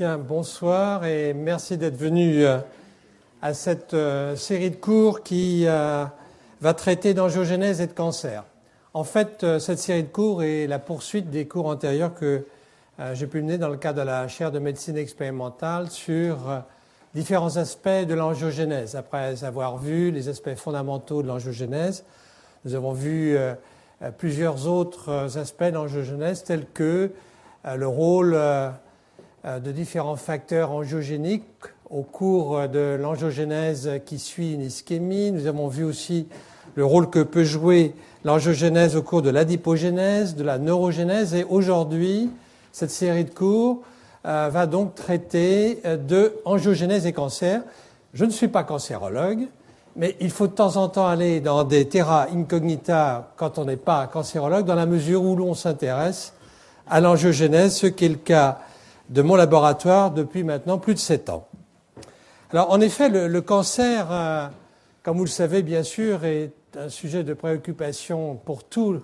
Bien, bonsoir et merci d'être venu euh, à cette euh, série de cours qui euh, va traiter d'angiogénèse et de cancer. En fait, cette série de cours est la poursuite des cours antérieurs que j'ai pu mener dans le cadre de la chaire de médecine expérimentale sur différents aspects de l'angiogénèse. Après avoir vu les aspects fondamentaux de l'angiogénèse, nous avons vu plusieurs autres aspects de l'angiogénèse tels que le rôle de différents facteurs angiogéniques au cours de l'angiogénèse qui suit une ischémie. Nous avons vu aussi le rôle que peut jouer l'angiogénèse au cours de l'adipogénèse, de la neurogénèse. Et aujourd'hui, cette série de cours euh, va donc traiter euh, de angiogénèse et cancer. Je ne suis pas cancérologue, mais il faut de temps en temps aller dans des terra incognita quand on n'est pas cancérologue, dans la mesure où l'on s'intéresse à l'angiogénèse, ce qui est le cas de mon laboratoire depuis maintenant plus de sept ans. Alors, en effet, le, cancer, euh, comme vous le savez bien sûr, est un sujet de préoccupation pour tous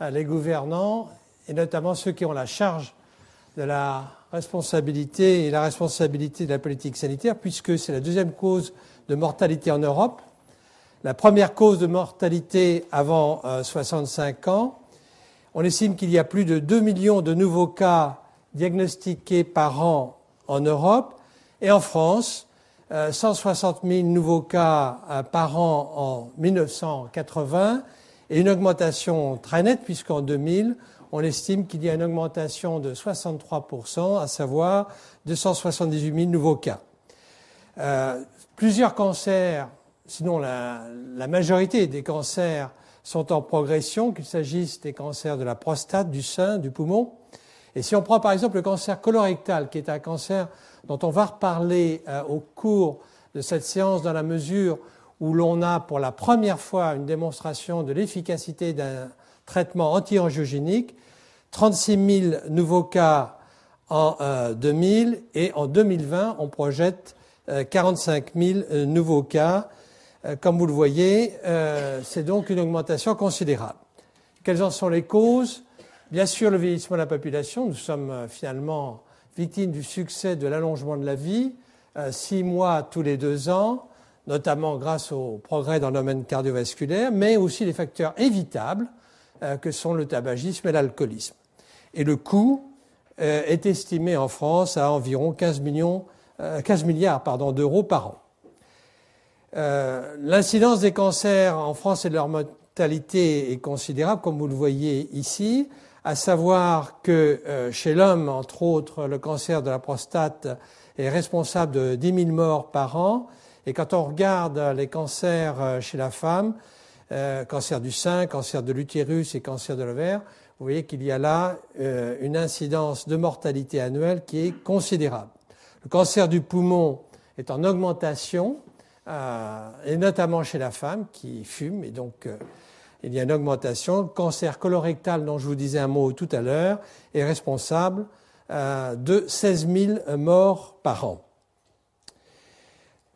euh, les gouvernants, et notamment ceux qui ont la charge de la responsabilité et la responsabilité de la politique sanitaire, puisque c'est la deuxième cause de mortalité en Europe, la première cause de mortalité avant 65 euh, ans. On estime qu'il y a plus de 2 millions de nouveaux cas diagnostiqués par an en Europe et en France, 160 euh, 000 nouveaux cas euh, par an en 1980 et une augmentation très nette puisqu'en 2000, on estime qu'il y a une augmentation de 63%, à savoir 278 000 nouveaux cas. Euh, plusieurs cancers, sinon la, la, majorité des cancers sont en progression, qu'il s'agisse des cancers de la prostate, du sein, du poumon, et si on prend par exemple le cancer colorectal, qui est un cancer dont on va reparler euh, au cours de cette séance dans la mesure où l'on a pour la première fois une démonstration de l'efficacité d'un traitement anti-angiogénique, 36 000 nouveaux cas en 2000 euh, et en 2020 on projette 45 euh, 000 nouveaux cas. Comme vous le voyez, c'est donc une augmentation considérable. Quelles en sont les causes? Bien sûr, le vieillissement de la population, nous sommes euh, finalement victimes du succès de l'allongement de la vie, euh, six mois tous les deux ans, notamment grâce au progrès dans le domaine cardiovasculaire, mais aussi les facteurs évitables euh, que sont le tabagisme et l'alcoolisme. Et le coût est estimé en France à environ 15, millions, 15 milliards d'euros par an. L'incidence des cancers en France et de leur mortalité est considérable, comme vous le voyez ici à savoir que euh, chez l'homme, entre autres, le cancer de la prostate est responsable de 10 000 morts par an. Et quand on regarde les cancers euh, chez la femme, euh, cancer du sein, cancer de l'utérus et cancer de l'ovaire, vous voyez qu'il y a là une incidence de mortalité annuelle qui est considérable. Le cancer du poumon est en augmentation, et notamment chez la femme qui fume, et donc il y a une augmentation. Le cancer colorectal, dont je vous disais un mot tout à l'heure, est responsable euh, de 16 000 morts par an.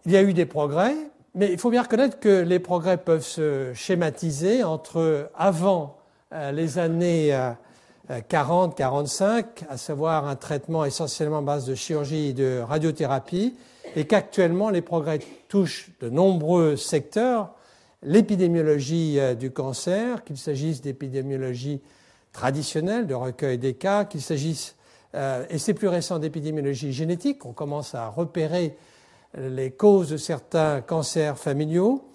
Il y a eu des progrès, mais il faut bien reconnaître que les progrès peuvent se schématiser entre avant euh, les années 40-45, euh, à savoir un traitement essentiellement à base de chirurgie et de radiothérapie, et qu'actuellement les progrès touchent de nombreux secteurs, l'épidémiologie euh, du cancer, qu'il s'agisse d'épidémiologie traditionnelle, de recueil des cas, qu'il s'agisse, euh, et c'est plus récent, d'épidémiologie génétique, on commence à repérer les causes de certains cancers familiaux,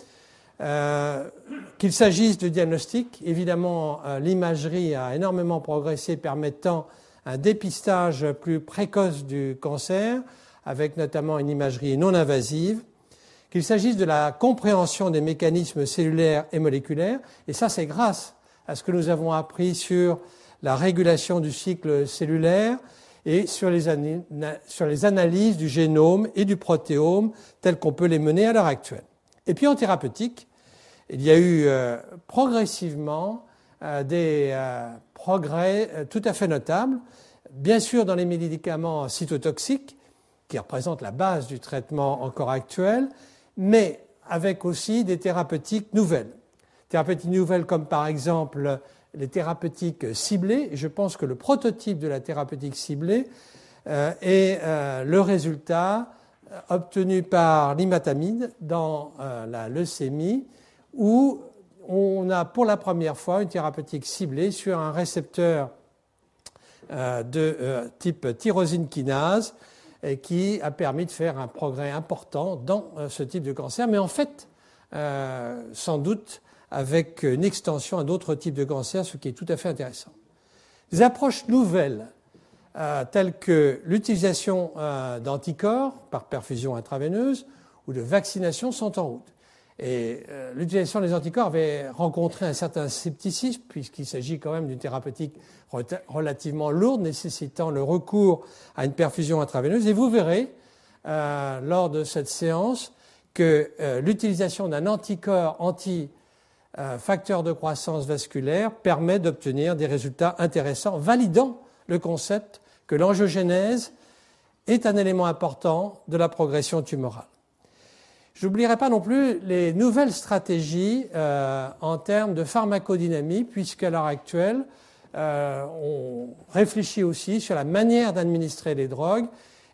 euh, qu'il s'agisse de diagnostic, évidemment l'imagerie a énormément progressé permettant un dépistage plus précoce du cancer, avec notamment une imagerie non invasive, qu'il s'agisse de la compréhension des mécanismes cellulaires et moléculaires, et ça c'est grâce à ce que nous avons appris sur la régulation du cycle cellulaire et sur les, analyses du génome et du protéome telles qu'on peut les mener à l'heure actuelle. Et puis en thérapeutique, il y a eu euh, progressivement euh, des euh, progrès tout à fait notables, bien sûr dans les médicaments cytotoxiques, qui représentent la base du traitement encore actuel, mais avec aussi des thérapeutiques nouvelles. Thérapeutiques nouvelles comme par exemple les thérapeutiques ciblées. Je pense que le prototype de la thérapeutique ciblée et le résultat obtenu par l'imatamide dans la leucémie, où on a pour la première fois une thérapeutique ciblée sur un récepteur de type tyrosine kinase qui a permis de faire un progrès important dans ce type de cancer. Mais en fait, sans doute avec une extension à d'autres types de cancers, ce qui est tout à fait intéressant. Des approches nouvelles, euh, telles que l'utilisation euh, d'anticorps par perfusion intraveineuse ou de vaccination, sont en route. Et euh, l'utilisation des anticorps avait rencontré un certain scepticisme, puisqu'il s'agit quand même d'une thérapeutique relativement lourde, nécessitant le recours à une perfusion intraveineuse. Et vous verrez, lors de cette séance, que l'utilisation d'un anticorps anti facteur de croissance vasculaire permet d'obtenir des résultats intéressants, validant le concept que l'angiogénèse est un élément important de la progression tumorale. Je n'oublierai pas non plus les nouvelles stratégies euh, en termes de pharmacodynamie, puisqu'à l'heure actuelle, euh, on réfléchit aussi sur la manière d'administrer les drogues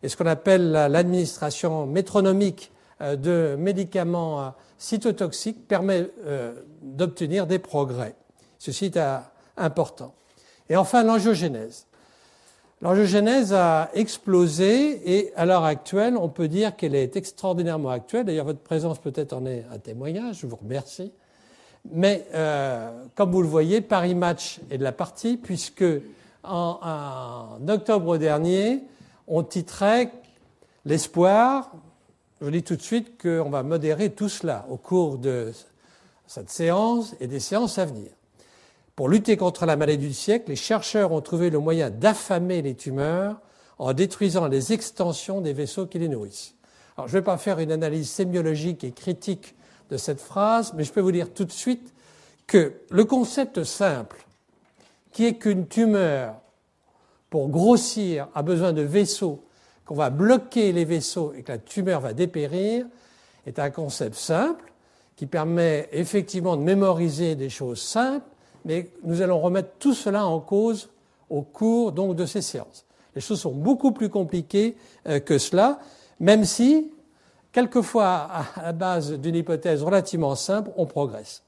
et ce qu'on appelle l'administration métronomique euh, de médicaments cytotoxique permet euh, d'obtenir des progrès. Ceci est important. Et enfin, l'angiogénèse. L'angiogénèse a explosé et à l'heure actuelle, on peut dire qu'elle est extraordinairement actuelle. D'ailleurs, votre présence peut-être en est un témoignage, je vous remercie. Mais euh, comme vous le voyez, Paris Match est de la partie, puisque en, en octobre dernier, on titrait L'espoir je dis tout de suite qu'on va modérer tout cela au cours de cette séance et des séances à venir. Pour lutter contre la maladie du siècle, les chercheurs ont trouvé le moyen d'affamer les tumeurs en détruisant les extensions des vaisseaux qui les nourrissent. Alors, je ne vais pas faire une analyse sémiologique et critique de cette phrase, mais je peux vous dire tout de suite que le concept simple, qui est qu'une tumeur, pour grossir, a besoin de vaisseaux qu'on va bloquer les vaisseaux et que la tumeur va dépérir est un concept simple qui permet effectivement de mémoriser des choses simples, mais nous allons remettre tout cela en cause au cours donc de ces séances. Les choses sont beaucoup plus compliquées euh, que cela, même si, quelquefois, à la base d'une hypothèse relativement simple, on progresse.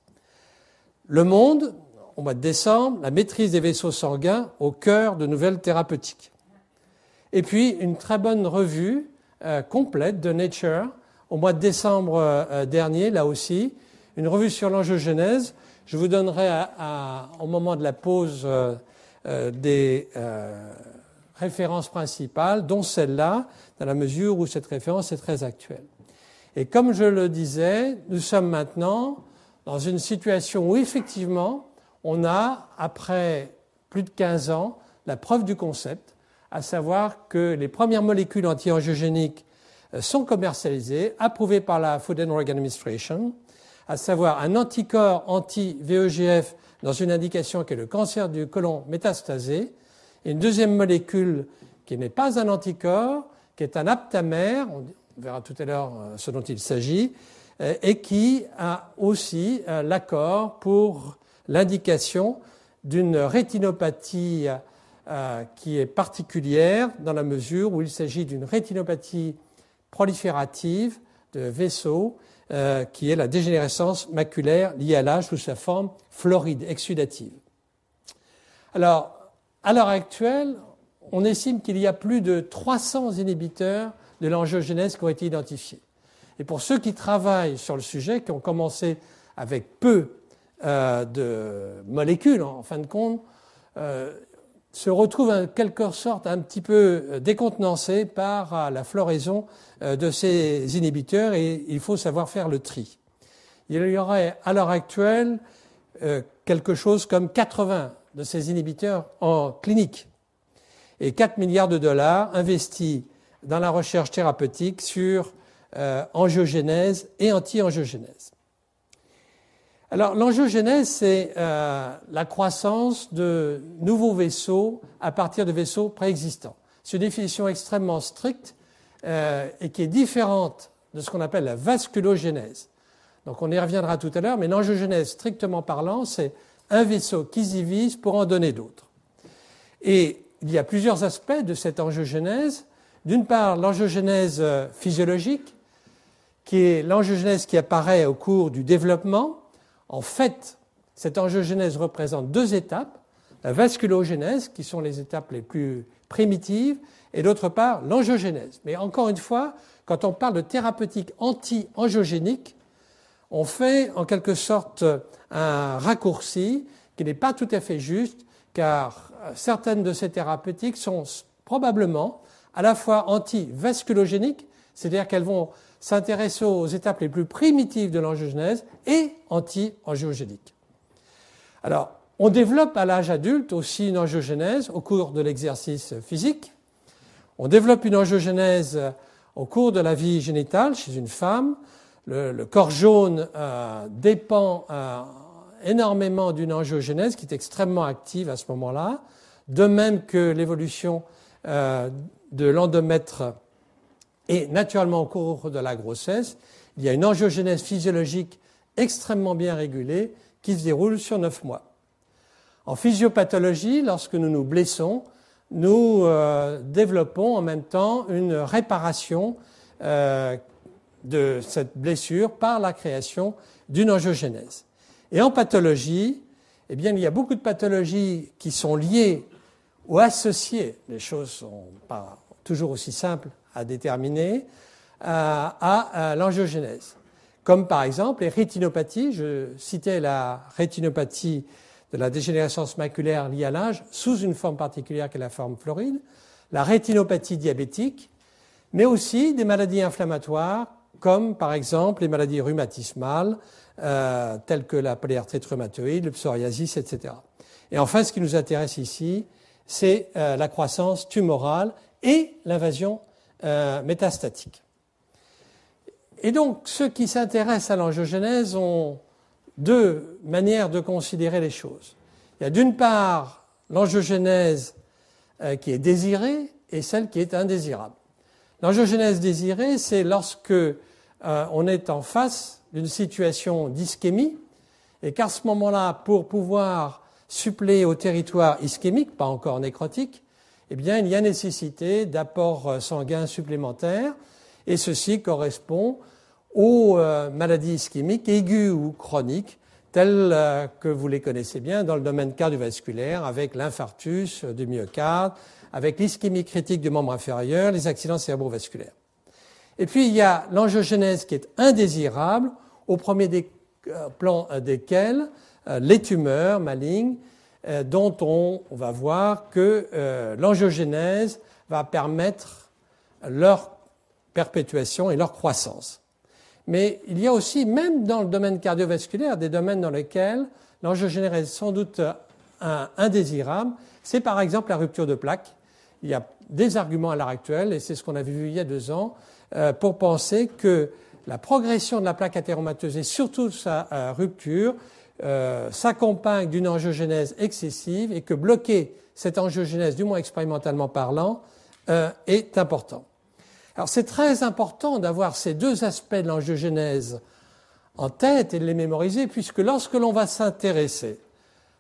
Le monde, au mois de décembre, la maîtrise des vaisseaux sanguins au cœur de nouvelles thérapeutiques. Et puis une très bonne revue euh, complète de Nature au mois de décembre euh, dernier, là aussi, une revue sur l'angiogénèse. Je vous donnerai au moment de la pause euh, des références principales, dont celle-là, dans la mesure où cette référence est très actuelle. Et comme je le disais, nous sommes maintenant dans une situation où effectivement, on a, après plus de 15 ans, la preuve du concept à savoir que les premières molécules anti-angiogéniques euh, sont commercialisées, approuvées par la Food and Drug Administration, à savoir un anticorps anti-VEGF dans une indication qui est le cancer du côlon métastasé, et une deuxième molécule qui n'est pas un anticorps, qui est un aptamère, on verra tout à l'heure euh, ce dont il s'agit, euh, et qui a aussi l'accord pour l'indication d'une rétinopathie euh, qui est particulière dans la mesure où il s'agit d'une rétinopathie proliférative de vaisseaux euh, qui est la dégénérescence maculaire liée à l'âge sous sa forme floride, exsudative. Alors, à l'heure actuelle, on estime qu'il y a plus de 300 inhibiteurs de l'angiogénèse qui ont été identifiés. Et pour ceux qui travaillent sur le sujet, qui ont commencé avec peu euh, de molécules, en fin de compte, se retrouve en quelque sorte un petit peu euh, décontenancé par euh, la floraison euh, de ces inhibiteurs et il faut savoir faire le tri. Il y aurait à l'heure actuelle quelque chose comme 80 de ces inhibiteurs en clinique et 4 milliards de dollars investis dans la recherche thérapeutique sur angiogénèse et anti-angiogénèse. Alors l'angiogénèse, c'est euh, la croissance de nouveaux vaisseaux à partir de vaisseaux préexistants. C'est une définition extrêmement stricte euh, et qui est différente de ce qu'on appelle la vasculogénèse. Donc on y reviendra tout à l'heure, mais l'angiogénèse, strictement parlant, c'est un vaisseau qui s'y vise pour en donner d'autres. Et il y a plusieurs aspects de cette angiogénèse. D'une part, l'angiogénèse physiologique, qui est l'angiogénèse qui apparaît au cours du développement. En fait, cette angiogénèse représente deux étapes, la vasculogénèse, qui sont les étapes les plus primitives, et d'autre part l'angiogénèse. Mais encore une fois, quand on parle de thérapeutique anti-angiogénique, on fait en quelque sorte un raccourci qui n'est pas tout à fait juste, car certaines de ces thérapeutiques sont probablement à la fois anti-vasculogéniques, c'est-à-dire qu'elles vont s'intéresser aux étapes les plus primitives de l'angiogénèse, et anti-angiogéniques. Alors, on développe à l'âge adulte aussi une angiogénèse au cours de l'exercice physique. On développe une angiogénèse au cours de la vie génitale chez une femme. Le, corps jaune euh, dépend euh, énormément d'une angiogénèse qui est extrêmement active à ce moment-là, de même que l'évolution euh, de l'endomètre est naturellement au cours de la grossesse. Il y a une angiogénèse physiologique extrêmement bien régulée qui se déroule sur neuf mois. En physiopathologie, lorsque nous nous blessons, nous euh, développons en même temps une réparation euh, de cette blessure par la création d'une angiogénèse. Et en pathologie, eh bien, il y a beaucoup de pathologies qui sont liées ou associées, les choses ne sont pas toujours aussi simples à déterminer, euh, à, à l'angiogénèse. Comme par exemple les rétinopathies, je citais la rétinopathie de la dégénérescence maculaire liée à l'âge sous une forme particulière qui est la forme floride, la rétinopathie diabétique, mais aussi des maladies inflammatoires comme par exemple les maladies rhumatismales euh, telles que la polyarthrite rhumatoïde, le psoriasis, etc. Et enfin, ce qui nous intéresse ici, c'est euh, la croissance tumorale et l'invasion euh, métastatique. Et donc, ceux qui s'intéressent à l'angiogénèse ont deux manières de considérer les choses. Il y a d'une part l'angiogénèse euh, qui est désirée et celle qui est indésirable. L'angiogénèse désirée, c'est lorsque euh, on est en face d'une situation d'ischémie et qu'à ce moment-là, pour pouvoir suppléer au territoire ischémique, pas encore nécrotique, eh bien, il y a nécessité d'apports euh, sanguins supplémentaires et ceci correspond aux euh, maladies ischémiques aiguës ou chroniques, telles euh, que vous les connaissez bien dans le domaine cardiovasculaire, avec l'infarctus du myocarde, avec l'ischémie critique du membre inférieur, les accidents cérébrovasculaires. Et puis il y a l'angiogénèse qui est indésirable, au premier des, euh, plan desquels les tumeurs malignes, dont on, va voir que l'angiogénèse va permettre leur perpétuation et leur croissance. Mais il y a aussi, même dans le domaine cardiovasculaire, des domaines dans lesquels l'angiogénèse est sans doute indésirable. C'est par exemple la rupture de plaque. Il y a des arguments à l'heure actuelle, et c'est ce qu'on avait vu il y a deux ans, euh, pour penser que la progression de la plaque athéromateuse et surtout sa euh, rupture euh, s'accompagne d'une angiogénèse excessive et que bloquer cette angiogénèse, du moins expérimentalement parlant, est important. Alors c'est très important d'avoir ces deux aspects de l'angiogénèse en tête et de les mémoriser, puisque lorsque l'on va s'intéresser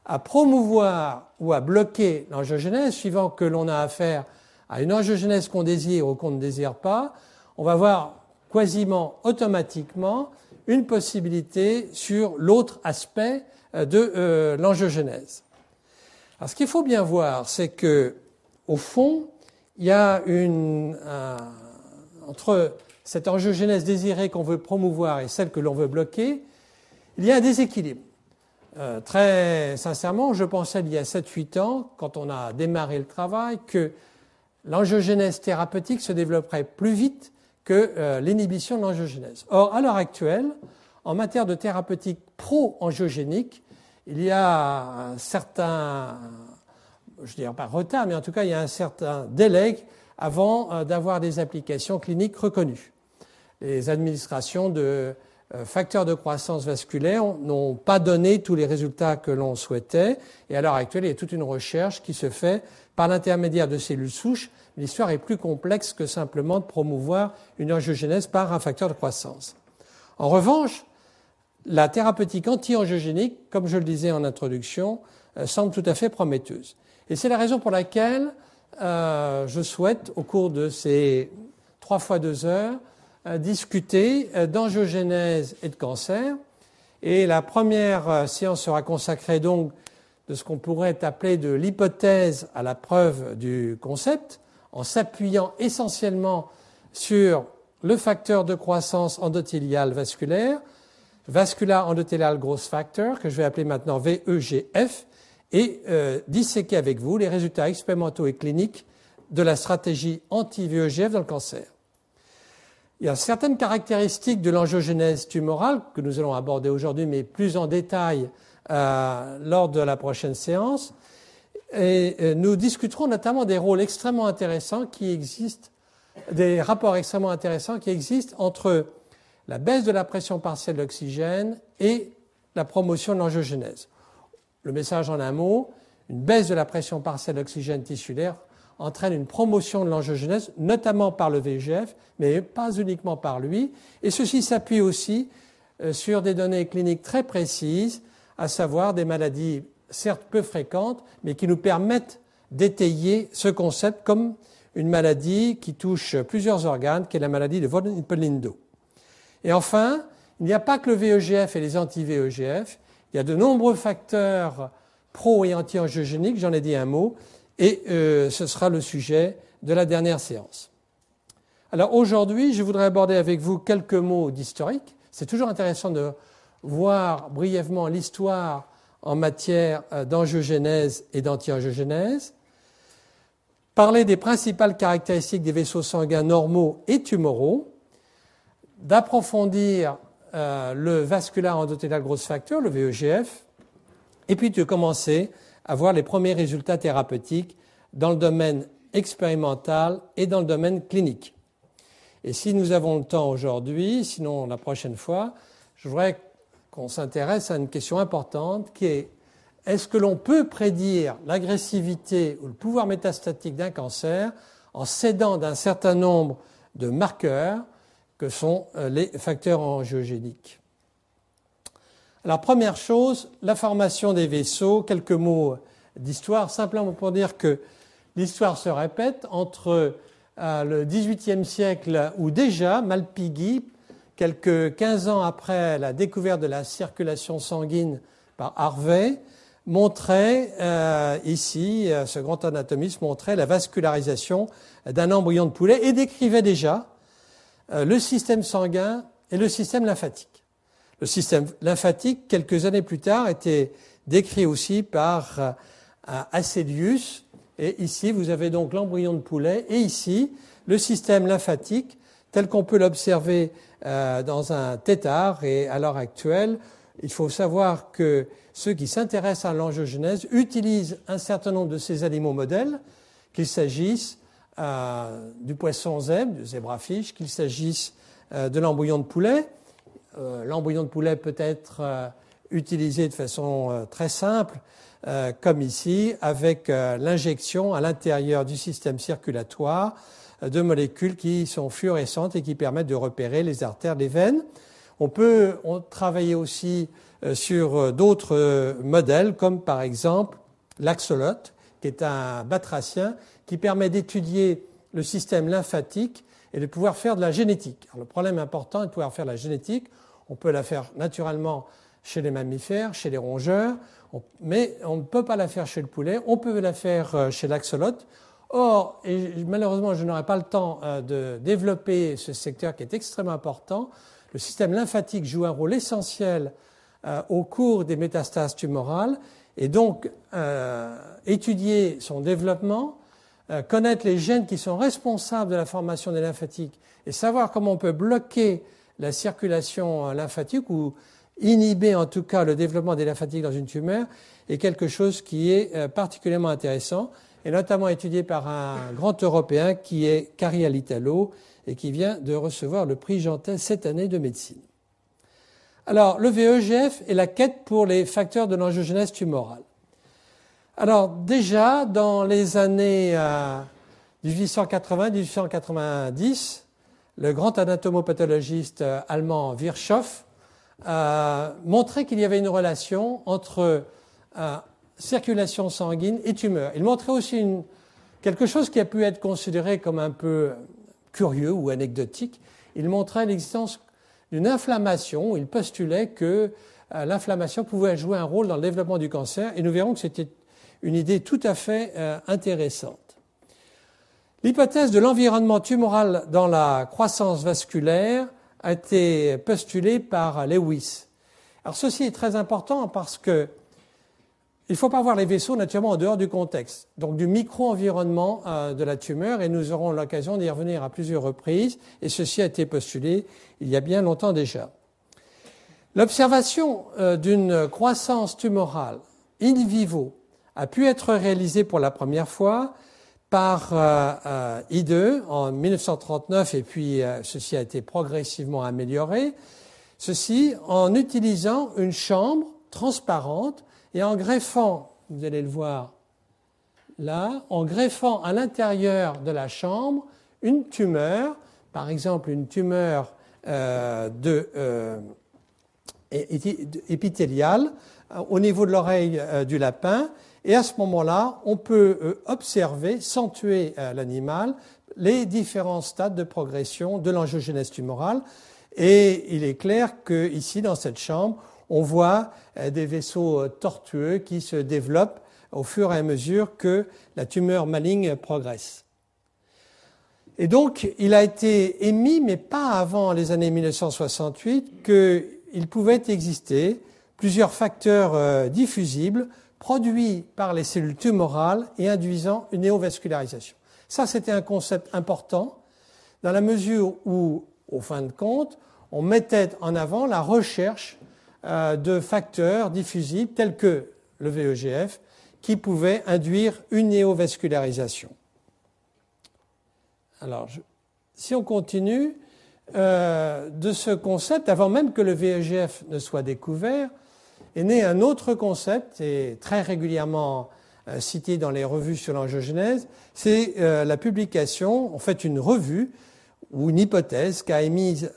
à promouvoir ou à bloquer l'angiogénèse, suivant que l'on a affaire à une angiogénèse qu'on désire ou qu'on ne désire pas, on va voir quasiment automatiquement une possibilité sur l'autre aspect euh, de euh, l'angiogénèse. Alors ce qu'il faut bien voir, c'est que au fond, il y a une, entre cette angiogénèse désirée qu'on veut promouvoir et celle que l'on veut bloquer, il y a un déséquilibre. Euh, très sincèrement, je pensais il y a 7-8 ans, quand on a démarré le travail, que l'angiogénèse thérapeutique se développerait plus vite que euh, l'inhibition de l'angiogénèse. Or, à l'heure actuelle, en matière de thérapeutique pro-angiogénique, il y a un certain, je dirais pas retard, mais en tout cas, il y a un certain délai avant euh, d'avoir des applications cliniques reconnues. Les administrations de euh, facteurs de croissance vasculaire n'ont pas donné tous les résultats que l'on souhaitait, et à l'heure actuelle, il y a toute une recherche qui se fait par l'intermédiaire de cellules souches. L'histoire est plus complexe que simplement de promouvoir une angiogénèse par un facteur de croissance. En revanche, la thérapeutique anti-angiogénique, comme je le disais en introduction, euh, semble tout à fait prometteuse. Et c'est la raison pour laquelle euh, je souhaite, au cours de ces trois fois deux heures, euh, discuter d'angiogénèse et de cancer. Et la première séance sera consacrée donc de ce qu'on pourrait appeler de l'hypothèse à la preuve du concept, en s'appuyant essentiellement sur le facteur de croissance endothéliale vasculaire, vascular endothélial growth factor, que je vais appeler maintenant VEGF, et euh, disséquer avec vous les résultats expérimentaux et cliniques de la stratégie anti-VEGF dans le cancer. Il y a certaines caractéristiques de l'angiogénèse tumorale que nous allons aborder aujourd'hui, mais plus en détail euh, lors de la prochaine séance. Et euh, nous discuterons notamment des rôles extrêmement intéressants qui existent, des rapports extrêmement intéressants qui existent entre la baisse de la pression partielle d'oxygène et la promotion de l'angiogénèse. Le message en un mot, une baisse de la pression partielle d'oxygène tissulaire entraîne une promotion de l'angiogénèse, notamment par le VEGF, mais pas uniquement par lui. Et ceci s'appuie aussi euh, sur des données cliniques très précises, à savoir des maladies certes peu fréquentes, mais qui nous permettent d'étayer ce concept comme une maladie qui touche plusieurs organes, qui est la maladie de von Hippel-Lindau. Et enfin, il n'y a pas que le VEGF et les anti-VEGF, il y a de nombreux facteurs pro- et anti-angiogéniques, j'en ai dit un mot, et euh, ce sera le sujet de la dernière séance. Alors aujourd'hui, je voudrais aborder avec vous quelques mots d'historique. C'est toujours intéressant de voir brièvement l'histoire en matière euh, d'angiogénèse et d'anti-angiogénèse, parler des principales caractéristiques des vaisseaux sanguins normaux et tumoraux, d'approfondir euh, le vascular endothélial growth factor, le VEGF, et puis de commencer à voir les premiers résultats thérapeutiques dans le domaine expérimental et dans le domaine clinique. Et si nous avons le temps aujourd'hui, sinon la prochaine fois, je voudrais qu'on s'intéresse à une question importante qui est est-ce que l'on peut prédire l'agressivité ou le pouvoir métastatique d'un cancer en s'aidant d'un certain nombre de marqueurs que sont euh, les facteurs angiogéniques? Alors, première chose, la formation des vaisseaux, quelques mots d'histoire, simplement pour dire que l'histoire se répète entre euh, le XVIIIe siècle où déjà Malpighi, quelques 15 ans après la découverte de la circulation sanguine par Harvey, montrait euh, ici, ce grand anatomiste montrait la vascularisation d'un embryon de poulet et décrivait déjà euh, le système sanguin et le système lymphatique. Le système lymphatique, quelques années plus tard, était décrit aussi par euh, Acelius. Et ici, vous avez donc l'embryon de poulet. Et ici, le système lymphatique, tel qu'on peut l'observer euh, dans un tétard. Et à l'heure actuelle, il faut savoir que ceux qui s'intéressent à l'angiogenèse utilisent un certain nombre de ces animaux modèles, qu'il s'agisse euh, du poisson zèbre, du zébrafiche, qu'il s'agisse euh, de l'embryon de poulet. Euh, l'embryon de poulet peut être utilisé de façon très simple, comme ici, avec l'injection à l'intérieur du système circulatoire de molécules qui sont fluorescentes et qui permettent de repérer les artères, les veines. On peut travailler aussi sur d'autres modèles, comme par exemple l'axolote, qui est un batracien qui permet d'étudier le système lymphatique et de pouvoir faire de la génétique. le problème important est de pouvoir faire de la génétique. On peut la faire naturellement chez les mammifères, chez les rongeurs, mais on ne peut pas la faire chez le poulet. On peut la faire euh, chez l'axolote. Or, et malheureusement, je n'aurai pas le temps euh, de développer ce secteur qui est extrêmement important. Le système lymphatique joue un rôle essentiel euh, au cours des métastases tumorales et donc étudier son développement, euh, connaître les gènes qui sont responsables de la formation des lymphatiques et savoir comment on peut bloquer la circulation euh, lymphatique ou inhiber en tout cas le développement des lymphatiques dans une tumeur est quelque chose qui est euh, particulièrement intéressant et notamment étudié par un grand Européen qui est Cari Alitalo et qui vient de recevoir le prix Jantet cette année de médecine. Alors, le VEGF est la quête pour les facteurs de l'angiogénèse tumorale. Alors déjà, dans les années 1880-1890, le grand anatomopathologiste euh, allemand Virchow a montré qu'il y avait une relation entre euh, circulation sanguine et tumeur. Il montrait aussi quelque chose qui a pu être considéré comme un peu curieux ou anecdotique. Il montrait l'existence d'une inflammation. Il postulait que euh, l'inflammation pouvait jouer un rôle dans le développement du cancer et nous verrons que c'était une idée tout à fait euh, intéressante. L'hypothèse de l'environnement tumoral dans la croissance vasculaire a été postulée par Lewis. Alors ceci est très important parce que il ne faut pas voir les vaisseaux naturellement en dehors du contexte, donc du micro-environnement euh, de la tumeur, et nous aurons l'occasion d'y revenir à plusieurs reprises, et ceci a été postulé il y a bien longtemps déjà. L'observation euh, d'une croissance tumorale in vivo a pu être réalisée pour la première fois par euh, I2 en 1939 et puis ceci a été progressivement amélioré. Ceci en utilisant une chambre transparente et en greffant, vous allez le voir là, en greffant à l'intérieur de la chambre une tumeur, par exemple une tumeur euh, euh, épithéliale euh, au niveau de l'oreille du lapin, et à ce moment-là, on peut observer, sans tuer l'animal, les différents stades de progression de l'angiogénèse tumorale. Et il est clair qu'ici, dans cette chambre, on voit euh, des vaisseaux euh, tortueux qui se développent au fur et à mesure que la tumeur maligne progresse. Et donc, il a été émis, mais pas avant les années 1968, qu'il pouvait exister plusieurs facteurs euh, diffusibles produits par les cellules tumorales et induisant une néovascularisation. Ça, c'était un concept important dans la mesure où, au fin de compte, on mettait en avant la recherche de facteurs diffusibles tels que le VEGF qui pouvaient induire une néovascularisation. Alors, si on continue, euh, de ce concept, avant même que le VEGF ne soit découvert, est né un autre concept, et très régulièrement euh, cité dans les revues sur l'angiogénèse, c'est la publication, en fait une revue ou une hypothèse qu'a émise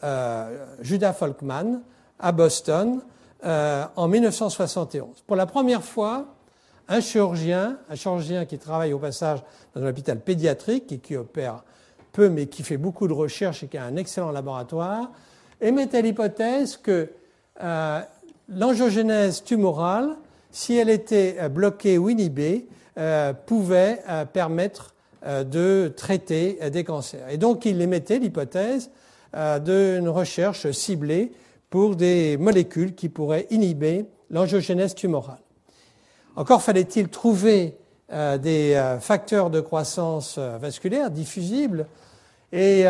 Judah Folkman à Boston euh, en 1971. Pour la première fois, un chirurgien, un chirurgien qui travaille au passage dans un hôpital pédiatrique et qui opère peu mais qui fait beaucoup de recherches et qui a un excellent laboratoire, émettait l'hypothèse que euh, l'angiogénèse tumorale, si elle était euh, bloquée ou inhibée, pouvait permettre de traiter des cancers. Et donc il émettait l'hypothèse d'une recherche ciblée pour des molécules qui pourraient inhiber l'angiogénèse tumorale. Encore fallait-il trouver euh, des euh, facteurs de croissance euh, vasculaire diffusibles et il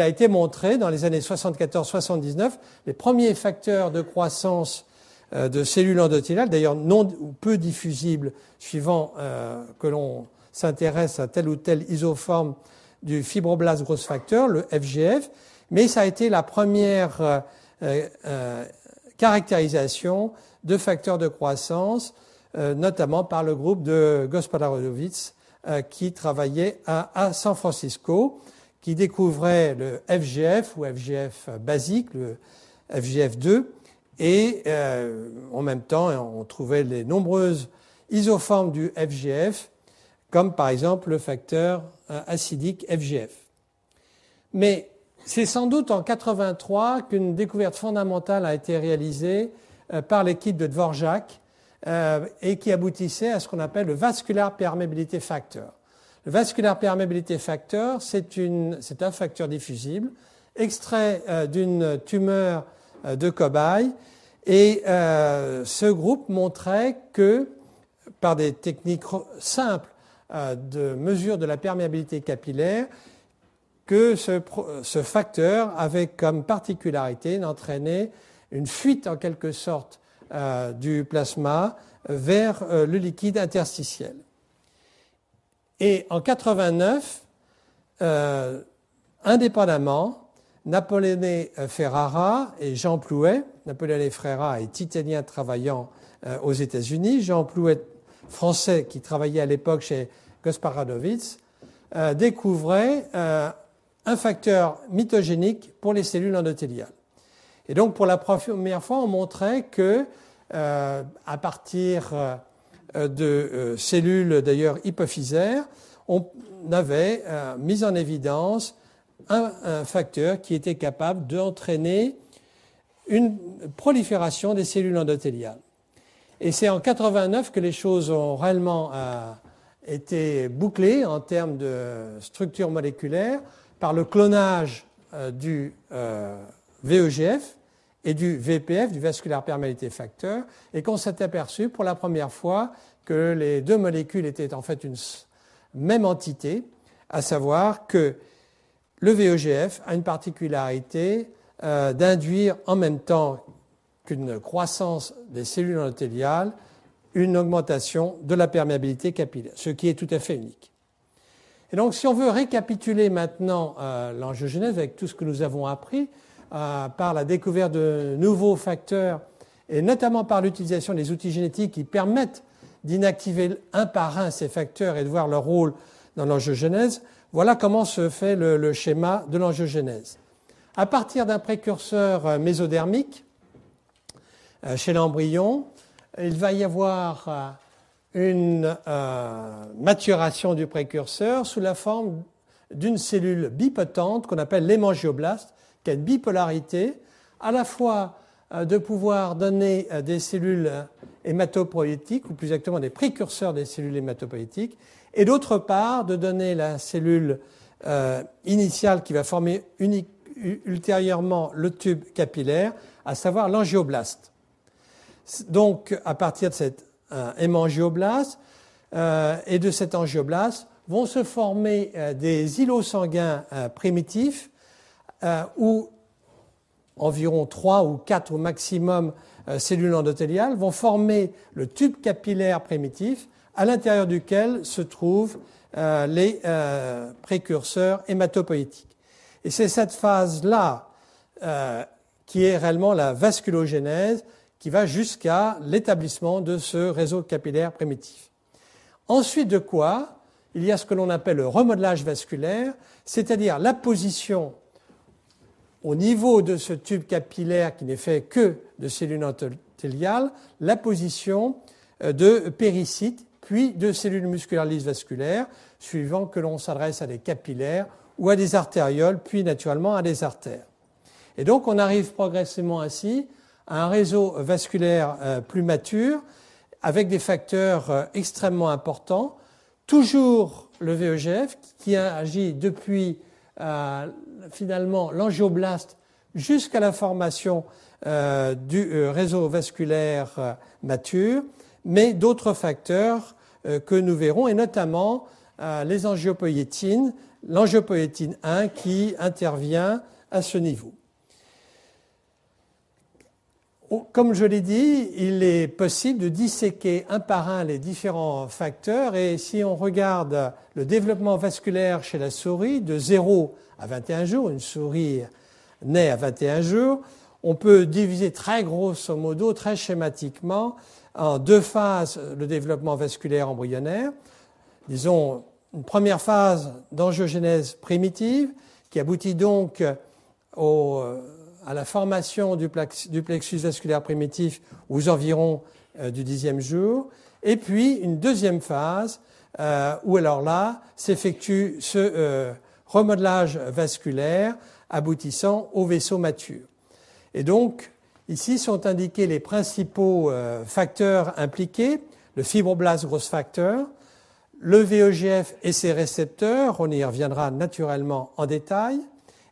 a été montré dans les années 74-79 les premiers facteurs de croissance de cellules endothéliales, d'ailleurs non ou peu diffusibles, suivant que l'on s'intéresse à telle ou telle isoforme du fibroblast grosse facteur, le FGF, mais ça a été la première euh, euh, euh, caractérisation de facteurs de croissance, notamment par le groupe de Gospodarovitz qui travaillait à, San Francisco, qui découvrait le FGF ou FGF basique, le FGF2, et en même temps on trouvait les nombreuses isoformes du FGF, comme par exemple le facteur acidique FGF. Mais c'est sans doute en 83 qu'une découverte fondamentale a été réalisée euh, par l'équipe de Dvorak euh, et qui aboutissait à ce qu'on appelle le vascular permeability factor. Le vascular permeability factor, c'est un facteur diffusible extrait euh, d'une tumeur de cobaye et ce groupe montrait que par des techniques simples de mesure de la perméabilité capillaire, que ce, facteur avait comme particularité d'entraîner une fuite en quelque sorte euh, du plasma vers euh, le liquide interstitiel. Et en 89, euh, indépendamment, Napoléon Ferrara et Jean Plouet, Napoléon Ferrara est italien travaillant aux États-Unis, Jean Plouet, français qui travaillait à l'époque chez Gasparadovitz, découvraient un facteur mitogénique pour les cellules endothéliales. Et donc, pour la première fois, on montrait que, euh, à partir de cellules d'ailleurs hypophysaires, on avait mis en évidence un, facteur qui était capable d'entraîner une prolifération des cellules endothéliales. Et c'est en 89 que les choses ont réellement euh, été bouclées en termes de structure moléculaire par le clonage euh, du euh, VEGF et du VPF, du vasculaire perméabilité facteur, et qu'on s'est aperçu pour la première fois que les deux molécules étaient en fait une même entité, à savoir que le VEGF a une particularité euh, d'induire en même temps qu'une croissance des cellules endothéliales une augmentation de la perméabilité capillaire, ce qui est tout à fait unique. Et donc, si on veut récapituler maintenant euh, avec tout ce que nous avons appris euh, par la découverte de nouveaux facteurs et notamment par l'utilisation des outils génétiques qui permettent d'inactiver un par un ces facteurs et de voir leur rôle dans l'angiogenèse, voilà comment se fait le, schéma de l'angiogénèse. À partir d'un précurseur euh, mésodermique, euh, chez l'embryon, il va y avoir euh, une maturation du précurseur sous la forme d'une cellule bipotente qu'on appelle l'hémangioblaste, qui a une bipolarité, à la fois de pouvoir donner des cellules hématopoïétiques, ou plus exactement des précurseurs des cellules hématopoïétiques, et d'autre part de donner la cellule euh, initiale qui va former ultérieurement le tube capillaire, à savoir l'angioblaste. Donc, à partir de cet euh, hémangioblaste euh, et de cet angioblaste, vont se former des îlots sanguins primitifs où environ 3 ou 4 au maximum cellules endothéliales vont former le tube capillaire primitif à l'intérieur duquel se trouvent euh, les euh, précurseurs hématopoïétiques. Et c'est cette phase-là euh, qui est réellement la vasculogénèse qui va jusqu'à l'établissement de ce réseau capillaire primitif. Ensuite de quoi, il y a ce que l'on appelle le remodelage vasculaire, c'est-à-dire la position au niveau de ce tube capillaire qui n'est fait que de cellules endothéliales, la position de péricytes puis de cellules musculaires lisses vasculaires, suivant que l'on s'adresse à des capillaires ou à des artérioles, puis naturellement à des artères. Et donc on arrive progressivement ainsi un réseau vasculaire euh, plus mature, avec des facteurs euh, extrêmement importants, toujours le VEGF, qui agit depuis euh, finalement l'angioblaste jusqu'à la formation du réseau vasculaire mature, mais d'autres facteurs que nous verrons, et notamment les angiopoïétines, l'angiopoïétine 1 qui intervient à ce niveau. Comme je l'ai dit, il est possible de disséquer un par un les différents facteurs et si on regarde le développement vasculaire chez la souris de 0 à 21 jours, une souris naît à 21 jours, on peut diviser très grosso modo, très schématiquement, en deux phases le développement vasculaire embryonnaire. Disons, une première phase d'angiogénèse primitive qui aboutit donc au, à la formation du, plexus vasculaire primitif aux environs euh, du dixième jour, et puis une deuxième phase euh, où alors là s'effectue ce euh, remodelage vasculaire aboutissant au vaisseau mature. Et donc, Ici sont indiqués les principaux facteurs impliqués, le fibroblast growth factor, le VEGF et ses récepteurs, on y reviendra naturellement en détail.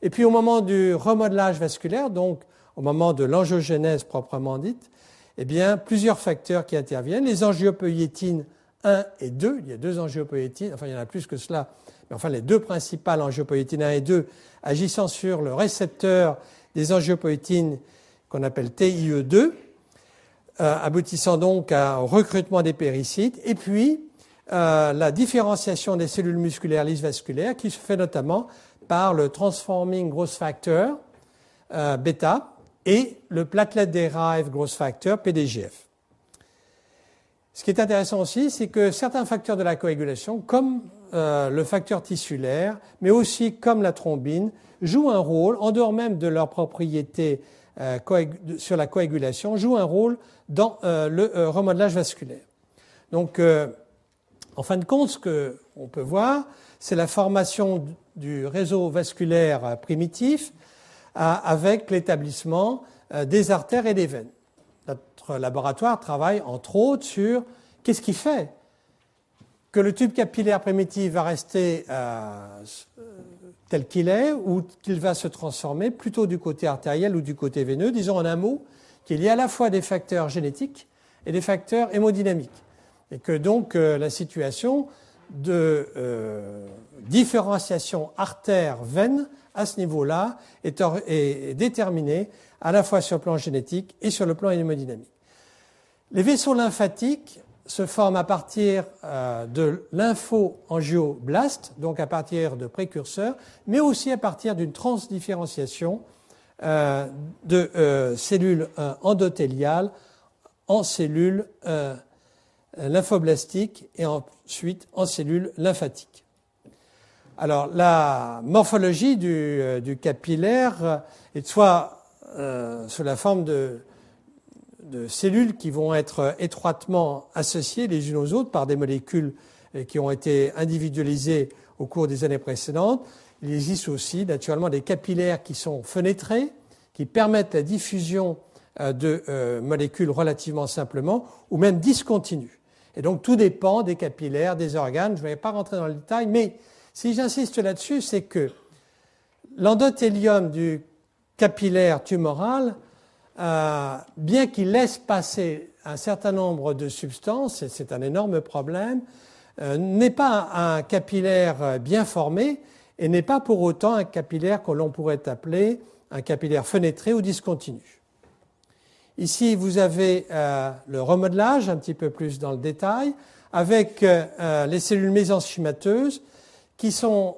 Et puis au moment du remodelage vasculaire, donc au moment de l'angiogénèse proprement dite, eh bien, plusieurs facteurs qui interviennent. Les angiopoïétines 1 et 2, il y a deux angiopoïétines, enfin il y en a plus que cela, mais enfin les deux principales angiopoïétines 1 et 2 agissant sur le récepteur des angiopoïétines qu'on appelle TIE2, euh, aboutissant donc un recrutement des péricytes, et puis euh, la différenciation des cellules musculaires lisses vasculaires qui se fait notamment par le Transforming Growth Factor euh, bêta et le Platelet Derived Growth Factor PDGF. Ce qui est intéressant aussi, c'est que certains facteurs de la coagulation, comme le facteur tissulaire, mais aussi comme la thrombine, jouent un rôle, en dehors même de leurs propriétés euh, sur la coagulation joue un rôle dans euh, le euh, remodelage vasculaire. Donc, en fin de compte, ce qu'on peut voir, c'est la formation du réseau vasculaire primitif avec l'établissement des artères et des veines. Notre laboratoire travaille entre autres sur qu'est-ce qui fait que le tube capillaire primitif va rester euh, tel qu'il est ou qu'il va se transformer plutôt du côté artériel ou du côté veineux. Disons en un mot qu'il y a à la fois des facteurs génétiques et des facteurs hémodynamiques. Et que donc euh, la situation de euh, différenciation artère-veine à ce niveau-là est, déterminée à la fois sur le plan génétique et sur le plan hémodynamique. Les vaisseaux lymphatiques se forment à partir euh, de lympho-angioblastes, donc à partir de précurseurs, mais aussi à partir d'une transdifférenciation euh, de cellules endothéliales en cellules lymphoblastiques et ensuite en cellules lymphatiques. Alors la morphologie du, du capillaire est soit sous la forme de de cellules qui vont être étroitement associées les unes aux autres par des molécules euh, qui ont été individualisées au cours des années précédentes. Il existe aussi naturellement des capillaires qui sont fenêtrés, qui permettent la diffusion euh, de euh, molécules relativement simplement, ou même discontinues. Et donc tout dépend des capillaires, des organes. Je ne vais pas rentrer dans le détail, mais si j'insiste là-dessus, c'est que l'endothélium du capillaire tumoral euh, bien qu'il laisse passer un certain nombre de substances, et c'est un énorme problème, euh, n'est pas un capillaire bien formé et n'est pas pour autant un capillaire que l'on pourrait appeler un capillaire fenêtré ou discontinu. Ici, vous avez euh, le remodelage, un petit peu plus dans le détail, avec les cellules mésenchymateuses qui sont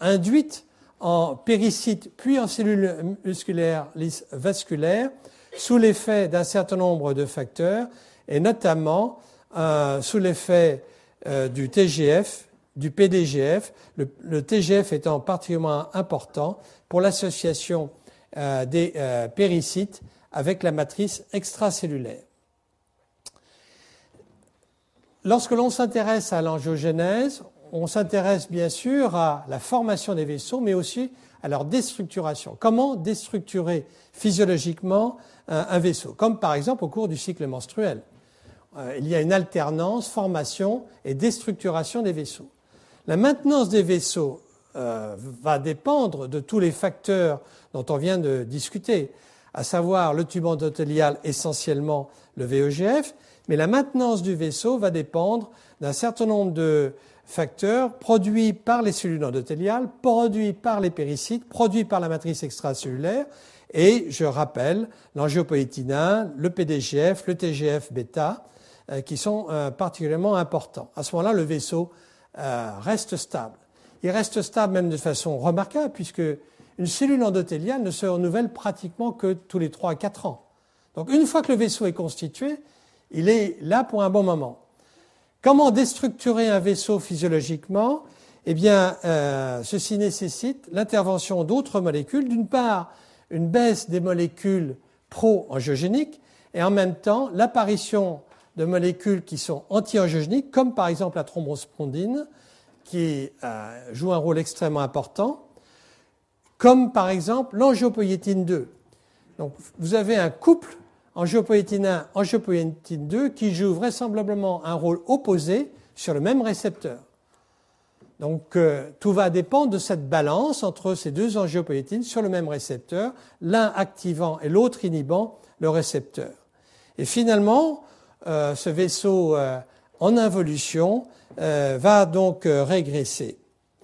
induites en péricyte puis en cellules musculaires vasculaires sous l'effet d'un certain nombre de facteurs et notamment euh, sous l'effet euh, du TGF, du PDGF, le, TGF étant particulièrement important pour l'association euh, des péricytes avec la matrice extracellulaire. Lorsque l'on s'intéresse à l'angiogénèse, on s'intéresse bien sûr à la formation des vaisseaux, mais aussi à leur déstructuration. Comment déstructurer physiologiquement un, vaisseau? Comme par exemple au cours du cycle menstruel. Euh, il y a une alternance, formation et déstructuration des vaisseaux. La maintenance des vaisseaux euh, va dépendre de tous les facteurs dont on vient de discuter, à savoir le tube endothélial, essentiellement le VEGF, mais la maintenance du vaisseau va dépendre d'un certain nombre de facteurs produits par les cellules endothéliales, produits par les péricytes, produits par la matrice extracellulaire, et je rappelle l'angiopoïétinin, le PDGF, le TGF-bêta, euh, qui sont euh, particulièrement importants. À ce moment-là, le vaisseau euh, reste stable. Il reste stable même de façon remarquable, puisque une cellule endothéliale ne se renouvelle pratiquement que tous les 3 à 4 ans. Donc une fois que le vaisseau est constitué, il est là pour un bon moment. Comment déstructurer un vaisseau physiologiquement? Eh bien, euh, ceci nécessite l'intervention d'autres molécules. D'une part, une baisse des molécules pro-angiogéniques et en même temps l'apparition de molécules qui sont anti-angiogéniques, comme par exemple la thrombospondine, qui euh, joue un rôle extrêmement important, comme par exemple l'angiopoïétine 2. Donc, vous avez un couple angiopoïétine 1, angiopoïétine 2 qui jouent vraisemblablement un rôle opposé sur le même récepteur. Donc euh, tout va dépendre de cette balance entre ces deux angiopoïétines sur le même récepteur, l'un activant et l'autre inhibant le récepteur. Et finalement, euh, ce vaisseau euh, en involution va donc régresser.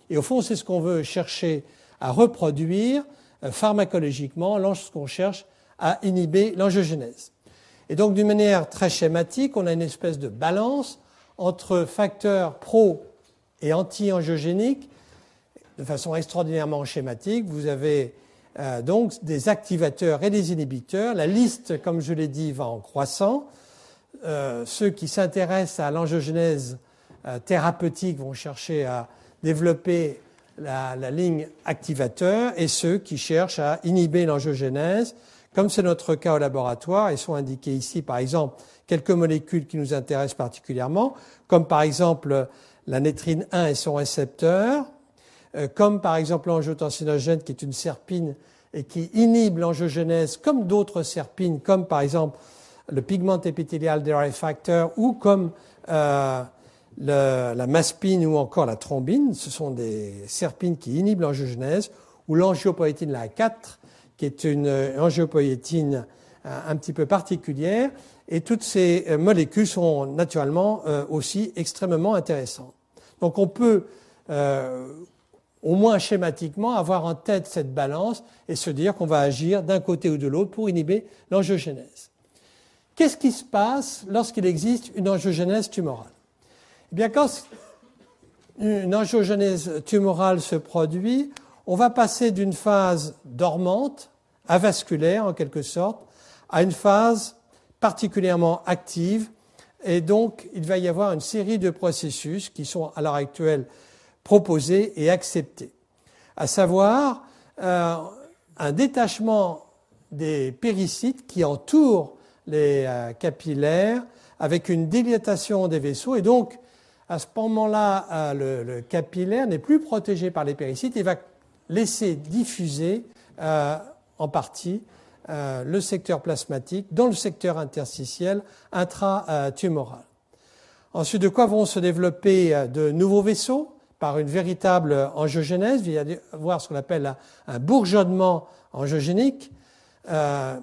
Et au fond, c'est ce qu'on veut chercher à reproduire pharmacologiquement lorsqu'on cherche à inhiber l'angiogénèse. Et donc, d'une manière très schématique, on a une espèce de balance entre facteurs pro et anti-angiogéniques. De façon extraordinairement schématique, vous avez euh, donc des activateurs et des inhibiteurs. La liste, comme je l'ai dit, va en croissant. Euh, ceux qui s'intéressent à l'angiogénèse euh, thérapeutique vont chercher à développer la, ligne activateur et ceux qui cherchent à inhiber l'angiogénèse comme c'est notre cas au laboratoire, et sont indiquées ici par exemple quelques molécules qui nous intéressent particulièrement, comme par exemple la nétrine 1 et son récepteur, euh, comme par exemple l'angiotensinogène qui est une serpine et qui inhibe l'angiogénèse comme d'autres serpines, comme par exemple le pigment épithélial derived factor ou comme euh, la maspine ou encore la thrombine. Ce sont des serpines qui inhibent l'angiogenèse ou l'angiopoïétine la 4 qui est une angiopoïétine euh, un petit peu particulière. Et toutes ces euh, molécules sont naturellement aussi extrêmement intéressantes. Donc on peut au moins schématiquement, avoir en tête cette balance et se dire qu'on va agir d'un côté ou de l'autre pour inhiber l'angiogénèse. Qu'est-ce qui se passe lorsqu'il existe une angiogénèse tumorale? Eh bien, quand une angiogénèse tumorale se produit, on va passer d'une phase dormante, avasculaire en quelque sorte, à une phase particulièrement active. Et donc, il va y avoir une série de processus qui sont à l'heure actuelle proposé et accepté, à savoir euh, un détachement des péricytes qui entourent les euh, capillaires avec une dilatation des vaisseaux et donc à ce moment-là, euh, le, capillaire n'est plus protégé par les péricytes et va laisser diffuser en partie le secteur plasmatique dans le secteur interstitiel intratumoral. Ensuite, de quoi vont se développer de nouveaux vaisseaux par une véritable angiogénèse, il va y avoir ce qu'on appelle un bourgeonnement angiogénique, euh,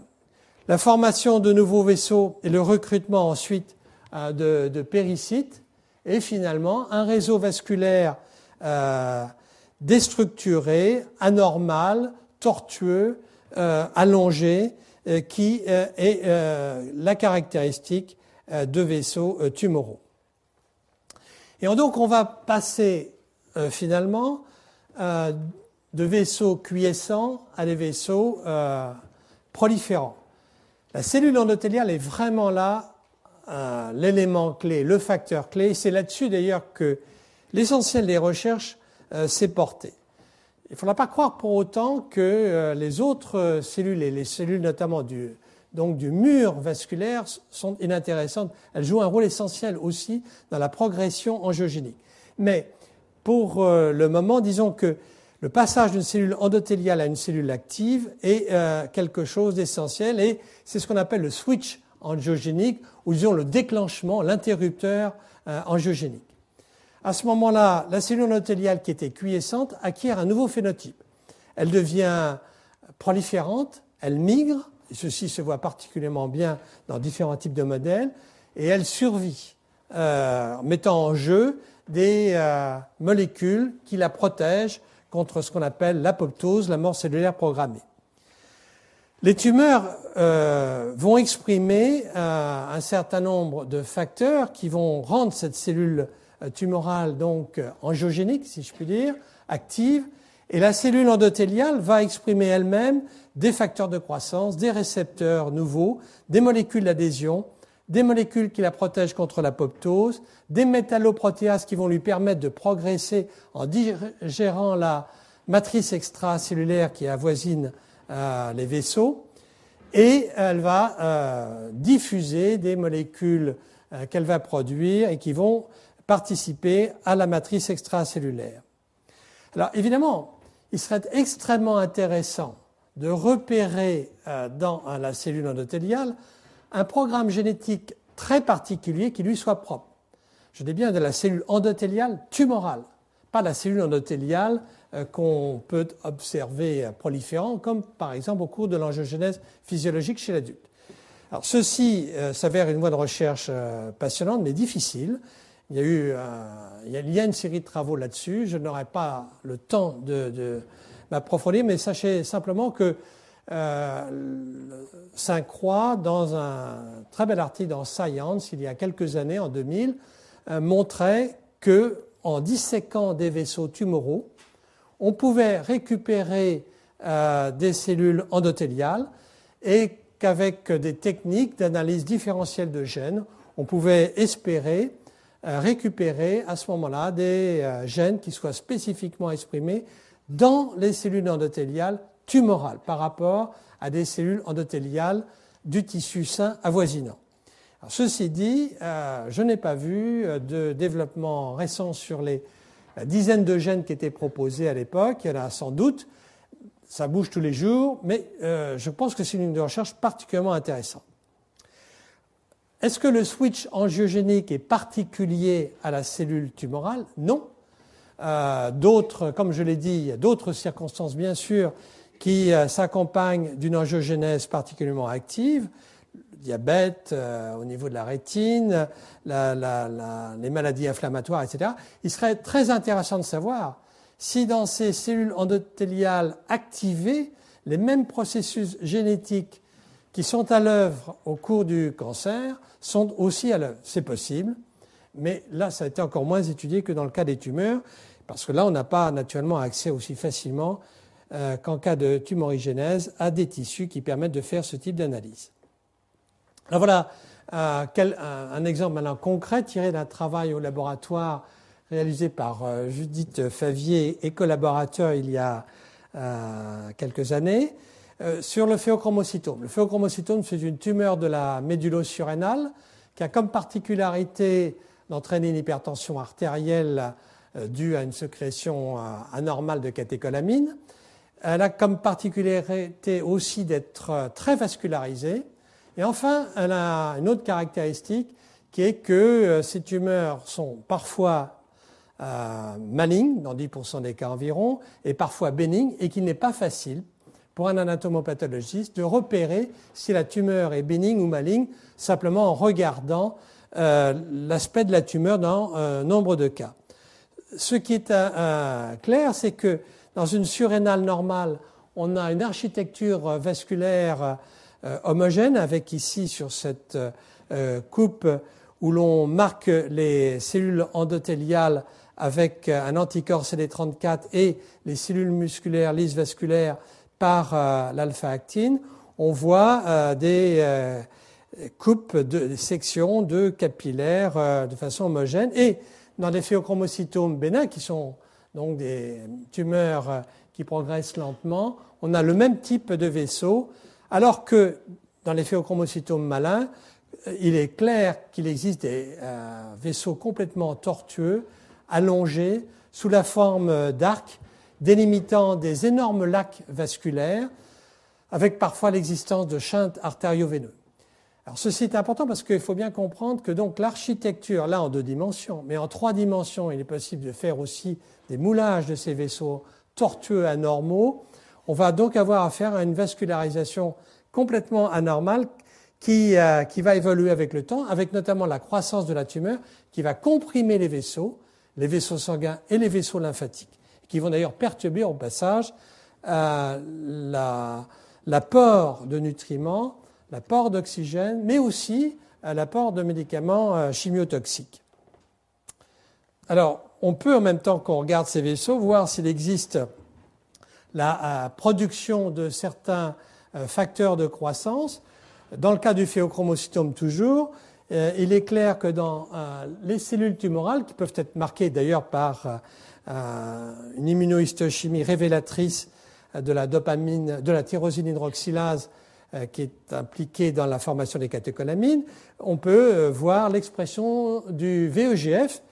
la formation de nouveaux vaisseaux et le recrutement ensuite euh, de, de, péricytes, et finalement un réseau vasculaire euh, déstructuré, anormal, tortueux, allongé, qui est la caractéristique de vaisseaux tumoraux. Et donc on va passer euh, finalement euh, de vaisseaux quiescents à des vaisseaux euh, proliférants. La cellule endothéliale est vraiment là l'élément clé, le facteur clé. C'est là-dessus d'ailleurs que l'essentiel des recherches s'est porté. Il ne faudra pas croire pour autant que les autres cellules, et les cellules notamment du, donc du mur vasculaire, sont inintéressantes. Elles jouent un rôle essentiel aussi dans la progression angiogénique. Mais pour euh, le moment, disons que le passage d'une cellule endothéliale à une cellule active est euh, quelque chose d'essentiel et c'est ce qu'on appelle le switch angiogénique ou disons le déclenchement, l'interrupteur euh, angiogénique. À ce moment-là, la cellule endothéliale qui était quiescente acquiert un nouveau phénotype. Elle devient proliférante, elle migre, et ceci se voit particulièrement bien dans différents types de modèles, et elle survit, en mettant en jeu des euh, molécules qui la protègent contre ce qu'on appelle l'apoptose, la mort cellulaire programmée. Les tumeurs euh, vont exprimer euh, un certain nombre de facteurs qui vont rendre cette cellule tumorale donc angiogénique, si je puis dire, active, et la cellule endothéliale va exprimer elle-même des facteurs de croissance, des récepteurs nouveaux, des molécules d'adhésion, des molécules qui la protègent contre l'apoptose, des métalloprotéases qui vont lui permettre de progresser en digérant la matrice extracellulaire qui avoisine euh, les vaisseaux, et elle va euh, diffuser des molécules euh, qu'elle va produire et qui vont participer à la matrice extracellulaire. Alors évidemment, il serait extrêmement intéressant de repérer dans la cellule endothéliale un programme génétique très particulier qui lui soit propre. Je dis bien de la cellule endothéliale tumorale, pas la cellule endothéliale qu'on peut observer proliférant, comme par exemple au cours de l'angiogénèse physiologique chez l'adulte. Alors ceci euh, s'avère une voie de recherche euh, passionnante mais difficile. Il y a une série de travaux là-dessus. Je n'aurai pas le temps de, de m'approfondir, mais sachez simplement que euh, Saint-Croix, dans un très bel article dans Science, il y a quelques années, en 2000, euh, montrait que en disséquant des vaisseaux tumoraux, on pouvait récupérer euh, des cellules endothéliales et qu'avec des techniques d'analyse différentielle de gènes, on pouvait espérer récupérer à ce moment-là des gènes qui soient spécifiquement exprimés dans les cellules endothéliales tumorale par rapport à des cellules endothéliales du tissu sain avoisinant. ceci dit, je n'ai pas vu de développement récent sur les dizaines de gènes qui étaient proposés à l'époque. Il y en a sans doute, ça bouge tous les jours, mais je pense que c'est une ligne de recherche particulièrement intéressante. Est-ce que le switch angiogénique est particulier à la cellule tumorale? Non. Euh, d'autres, comme je l'ai dit, il y a d'autres circonstances bien sûr qui euh, s'accompagnent d'une angiogénèse particulièrement active, le diabète euh, au niveau de la rétine, les maladies inflammatoires, etc. Il serait très intéressant de savoir si dans ces cellules endothéliales activées, les mêmes processus génétiques qui sont à l'œuvre au cours du cancer sont aussi à l'œuvre. C'est possible, mais là, ça a été encore moins étudié que dans le cas des tumeurs, parce que là, on n'a pas naturellement accès aussi facilement euh, qu'en cas de tumorigénèse à des tissus qui permettent de faire ce type d'analyse. Alors voilà euh, un, exemple maintenant concret tiré d'un travail au laboratoire réalisé par euh, Judith Favier et collaborateurs il y a quelques années. Euh, sur le phéochromocytome. Le phéochromocytome, c'est une tumeur de la médulo-surrénale qui a comme particularité d'entraîner une hypertension artérielle euh, due à une sécrétion euh, anormale de catécholamine. Elle a comme particularité aussi d'être très vascularisée. Et enfin, elle a une autre caractéristique qui est que ces tumeurs sont parfois malignes, dans 10% des cas environ, et parfois bénignes, et qu'il n'est pas facile pour un anatomopathologiste de repérer si la tumeur est bénigne ou maligne simplement en regardant euh, l'aspect de la tumeur dans euh, nombre de cas. Ce qui est euh, clair, c'est que dans une surrénale normale, on a une architecture vasculaire homogène avec ici sur cette coupe où l'on marque les cellules endothéliales avec un anticorps CD34 et les cellules musculaires lisses vasculaires par euh, l'alpha-actine, on voit euh, des euh, coupes, de, sections de capillaires de façon homogène. Et dans les phéochromocytomes bénins, qui sont donc des tumeurs qui progressent lentement, on a le même type de vaisseau, alors que dans les phéochromocytomes malins, il est clair qu'il existe des vaisseaux complètement tortueux, allongés, sous la forme d'arcs, délimitant des énormes lacs vasculaires, avec parfois l'existence de chintes artério-veineux. Alors ceci est important parce qu'il faut bien comprendre que l'architecture, là en deux dimensions, mais en trois dimensions, il est possible de faire aussi des moulages de ces vaisseaux tortueux anormaux. On va donc avoir affaire à une vascularisation complètement anormale qui, euh, qui va évoluer avec le temps, avec notamment la croissance de la tumeur qui va comprimer les vaisseaux, les vaisseaux sanguins et les vaisseaux lymphatiques qui vont d'ailleurs perturber au passage euh, l'apport de nutriments, l'apport d'oxygène, mais aussi euh, l'apport de médicaments euh, chimiotoxiques. Alors, on peut en même temps qu'on regarde ces vaisseaux voir s'il existe la production de certains facteurs de croissance. Dans le cas du phéochromocytome toujours, il est clair que dans les cellules tumorales, qui peuvent être marquées d'ailleurs par euh, une immunohistochimie révélatrice de la dopamine, de la tyrosine hydroxylase euh, qui est impliquée dans la formation des catécholamines, on peut euh, voir l'expression du VEGF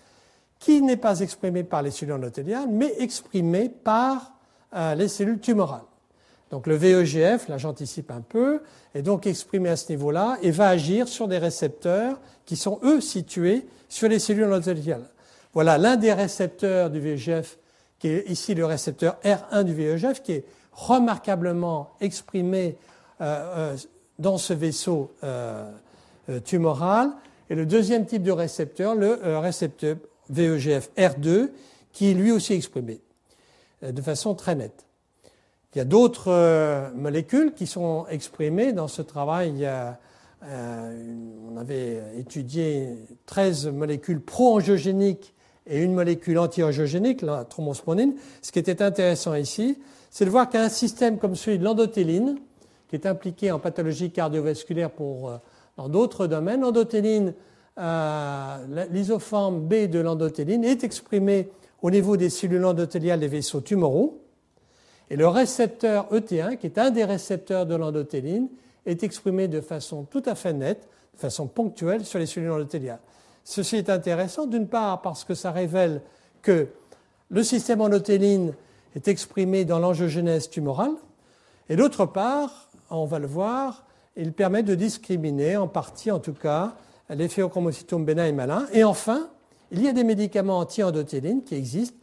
qui n'est pas exprimé par les cellules endothéliales, mais exprimé par les cellules tumorales. Donc le VEGF, là j'anticipe un peu, est donc exprimé à ce niveau-là et va agir sur des récepteurs qui sont eux situés sur les cellules endothéliales. Voilà l'un des récepteurs du VEGF, qui est ici le récepteur R1 du VEGF, qui est remarquablement exprimé euh, euh, dans ce vaisseau euh, tumoral. Et le deuxième type de récepteur, le récepteur VEGF R2, qui est lui aussi exprimé de façon très nette. Il y a d'autres molécules qui sont exprimées dans ce travail. on avait étudié 13 molécules pro-angiogéniques et une molécule anti-angiogénique, la thrombosponine. Ce qui était intéressant ici, c'est de voir qu'un système comme celui de l'endothéline, qui est impliqué en pathologie cardiovasculaire pour, euh, dans d'autres domaines, l'endothéline, euh, l'isoforme B de l'endothéline est exprimée au niveau des cellules endothéliales des vaisseaux tumoraux. Et le récepteur ET1, qui est un des récepteurs de l'endothéline, est exprimé de façon tout à fait nette, de façon ponctuelle sur les cellules endothéliales. Ceci est intéressant, d'une part parce que ça révèle que le système endothéline est exprimé dans l'angiogénèse tumorale, et d'autre part, on va le voir, il permet de discriminer, en partie en tout cas, les phéochromocytomes bénins et malins. Et enfin, il y a des médicaments anti-endothéline qui existent,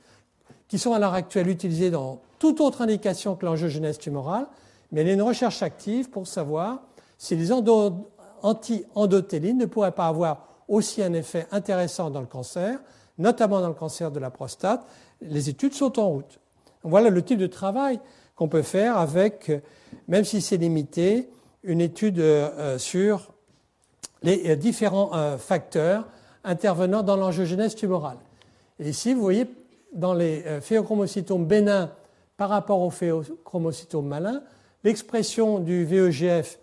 qui sont à l'heure actuelle utilisés dans toute autre indication que l'angiogénèse tumorale, mais il y a une recherche active pour savoir si les anti-endothélines ne pourraient pas avoir aussi un effet intéressant dans le cancer, notamment dans le cancer de la prostate. Les études sont en route. Voilà le type de travail qu'on peut faire avec, même si c'est limité, une étude euh, sur les euh, différents euh, facteurs intervenant dans l'angiogénèse tumorale. Et ici, vous voyez, dans les phéochromocytomes bénins par rapport aux phéochromocytomes malins, l'expression du VEGF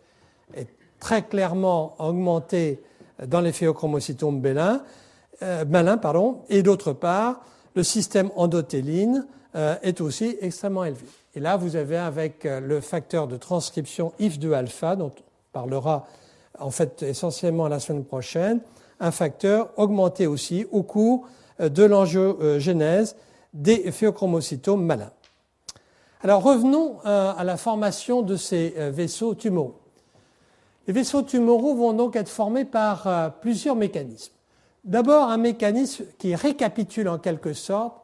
est très clairement augmentée dans les phéochromocytomes malins, pardon, et d'autre part, le système endothéline est aussi extrêmement élevé. Et là, vous avez avec euh, le facteur de transcription IF2-alpha, dont on parlera en fait essentiellement la semaine prochaine, un facteur augmenté aussi au cours euh, de l'angiogénèse des phéochromocytomes malins. Alors revenons euh, à la formation de ces vaisseaux tumoraux. Les vaisseaux tumoraux vont donc être formés par plusieurs mécanismes. D'abord un mécanisme qui récapitule en quelque sorte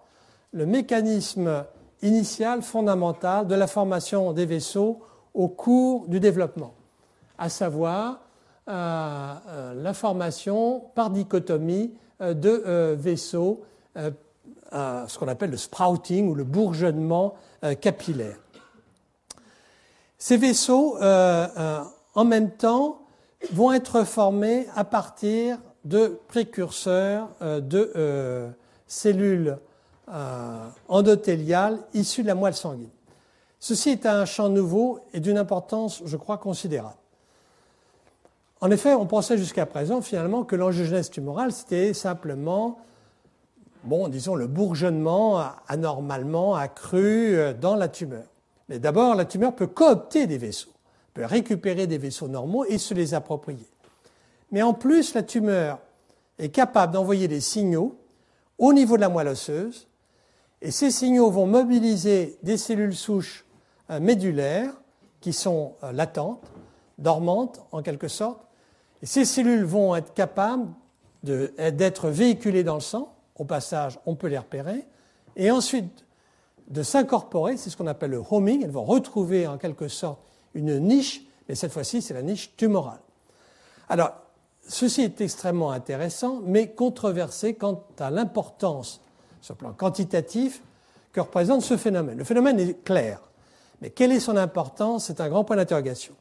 le mécanisme initiale, fondamentale de la formation des vaisseaux au cours du développement, à savoir euh, euh, la formation par dichotomie euh, de vaisseaux, ce qu'on appelle le sprouting ou le bourgeonnement capillaire. Ces vaisseaux, en même temps, vont être formés à partir de précurseurs de cellules euh, endothéliale issue de la moelle sanguine. Ceci est un champ nouveau et d'une importance, je crois, considérable. En effet, on pensait jusqu'à présent finalement que l'angiogénèse tumorale, c'était simplement, bon, disons, le bourgeonnement anormalement accru euh, dans la tumeur. Mais d'abord, la tumeur peut coopter des vaisseaux, peut récupérer des vaisseaux normaux et se les approprier. Mais en plus, la tumeur est capable d'envoyer des signaux au niveau de la moelle osseuse et ces signaux vont mobiliser des cellules souches euh, médulaires qui sont euh, latentes, dormantes en quelque sorte. Ces cellules vont être capables d'être véhiculées dans le sang. Au passage, on peut les repérer. Et ensuite, de s'incorporer, c'est ce qu'on appelle le homing. Elles vont retrouver en quelque sorte une niche, mais cette fois-ci, c'est la niche tumorale. Alors, ceci est extrêmement intéressant, mais controversé quant à l'importance sur le plan quantitatif que représente ce phénomène. Le phénomène est clair, mais quelle est son importance? C'est un grand point d'interrogation.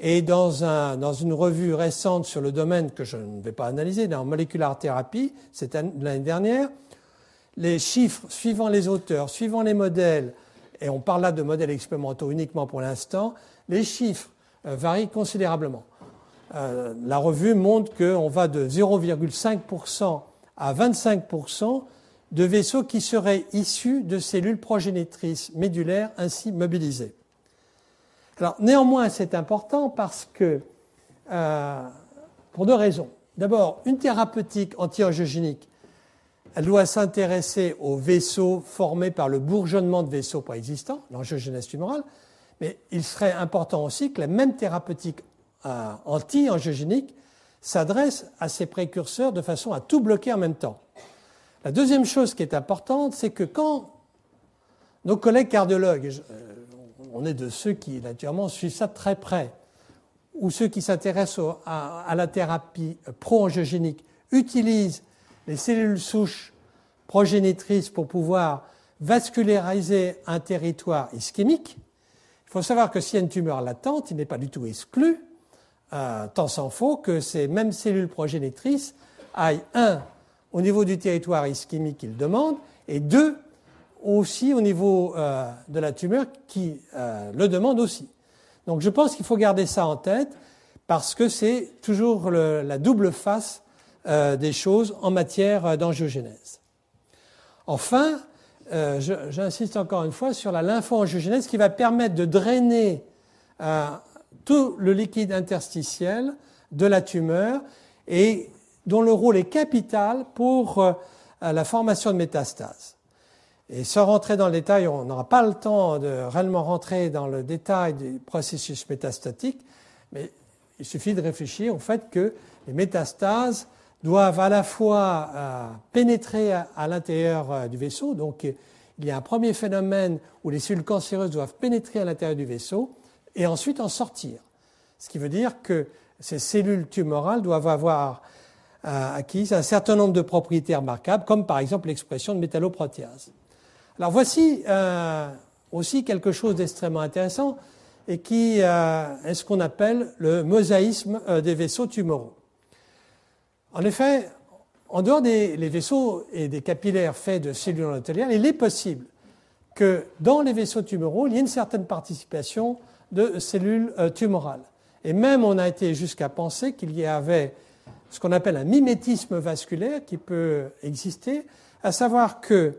Et dans, une revue récente sur le domaine que je ne vais pas analyser, dans Molecular Therapy, c'est l'année dernière, les chiffres suivant les auteurs, suivant les modèles, et on parle là de modèles expérimentaux uniquement pour l'instant, les chiffres euh, varient considérablement. Euh, la revue montre qu'on va de 0,5% à 25% de vaisseaux qui seraient issus de cellules progénitrices médulaires ainsi mobilisées. Alors, néanmoins, c'est important parce que, euh, pour deux raisons. D'abord, une thérapeutique anti-angiogénique, elle doit s'intéresser aux vaisseaux formés par le bourgeonnement de vaisseaux préexistants, l'angiogénèse tumorale, mais il serait important aussi que la même thérapeutique euh, anti-angiogénique s'adresse à ces précurseurs de façon à tout bloquer en même temps. La deuxième chose qui est importante, c'est que quand nos collègues cardiologues, euh, on est de ceux qui naturellement suivent ça très près, ou ceux qui s'intéressent à, la thérapie pro-angiogénique, utilisent les cellules souches progénitrices pour pouvoir vasculariser un territoire ischémique, il faut savoir que s'il y a une tumeur latente, il n'est pas du tout exclu, euh, tant s'en faut, que ces mêmes cellules progénitrices aillent, un, au niveau du territoire ischémique qu'il demande, et deux, aussi au niveau euh, de la tumeur qui euh, le demande aussi. Donc je pense qu'il faut garder ça en tête parce que c'est toujours la double face euh, des choses en matière d'angiogénèse. Enfin, euh, j'insiste encore une fois sur la lymphoangiogénèse qui va permettre de drainer euh, tout le liquide interstitiel de la tumeur et dont le rôle est capital pour euh, la formation de métastases. Et sans rentrer dans le détail, on n'aura pas le temps de réellement rentrer dans le détail du processus métastatique, mais il suffit de réfléchir au fait que les métastases doivent à la fois euh, pénétrer à, l'intérieur euh, du vaisseau, donc il y a un premier phénomène où les cellules cancéreuses doivent pénétrer à l'intérieur du vaisseau et ensuite en sortir. Ce qui veut dire que ces cellules tumorales doivent avoir euh, acquis un certain nombre de propriétés remarquables, comme par exemple l'expression de métalloprotéases. Alors voici aussi quelque chose d'extrêmement intéressant et qui est ce qu'on appelle le mosaïsme des vaisseaux tumoraux. En effet, en dehors des vaisseaux et des capillaires faits de cellules endothéliales, il est possible que dans les vaisseaux tumoraux, il y ait une certaine participation de cellules euh, tumorales. Et même on a été jusqu'à penser qu'il y avait ce qu'on appelle un mimétisme vasculaire qui peut exister, à savoir que,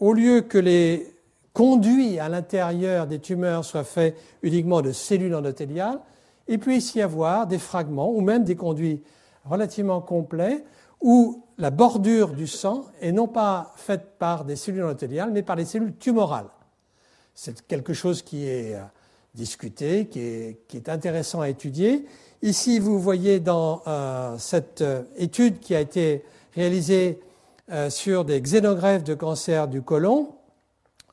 au lieu que les conduits à l'intérieur des tumeurs soient faits uniquement de cellules endothéliales, il ici y avoir des fragments ou même des conduits relativement complets où la bordure du sang est non pas faite par des cellules endothéliales, mais par des cellules tumorales. C'est quelque chose qui est euh, discuté, qui est, intéressant à étudier. Ici, vous voyez dans euh, cette euh, étude qui a été réalisée sur des xénogreffes de cancer du côlon,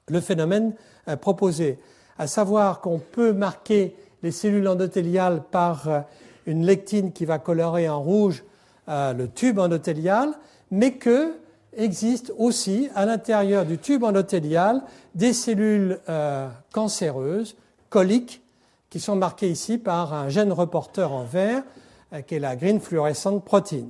le phénomène proposé, à savoir qu'on peut marquer les cellules endothéliales par une lectine qui va colorer en rouge euh, le tube endothélial, mais que existe aussi à l'intérieur du tube endothélial des cellules euh, cancéreuses, coliques, qui sont marquées ici par un gène reporter en vert, euh, qui est la green fluorescent protein.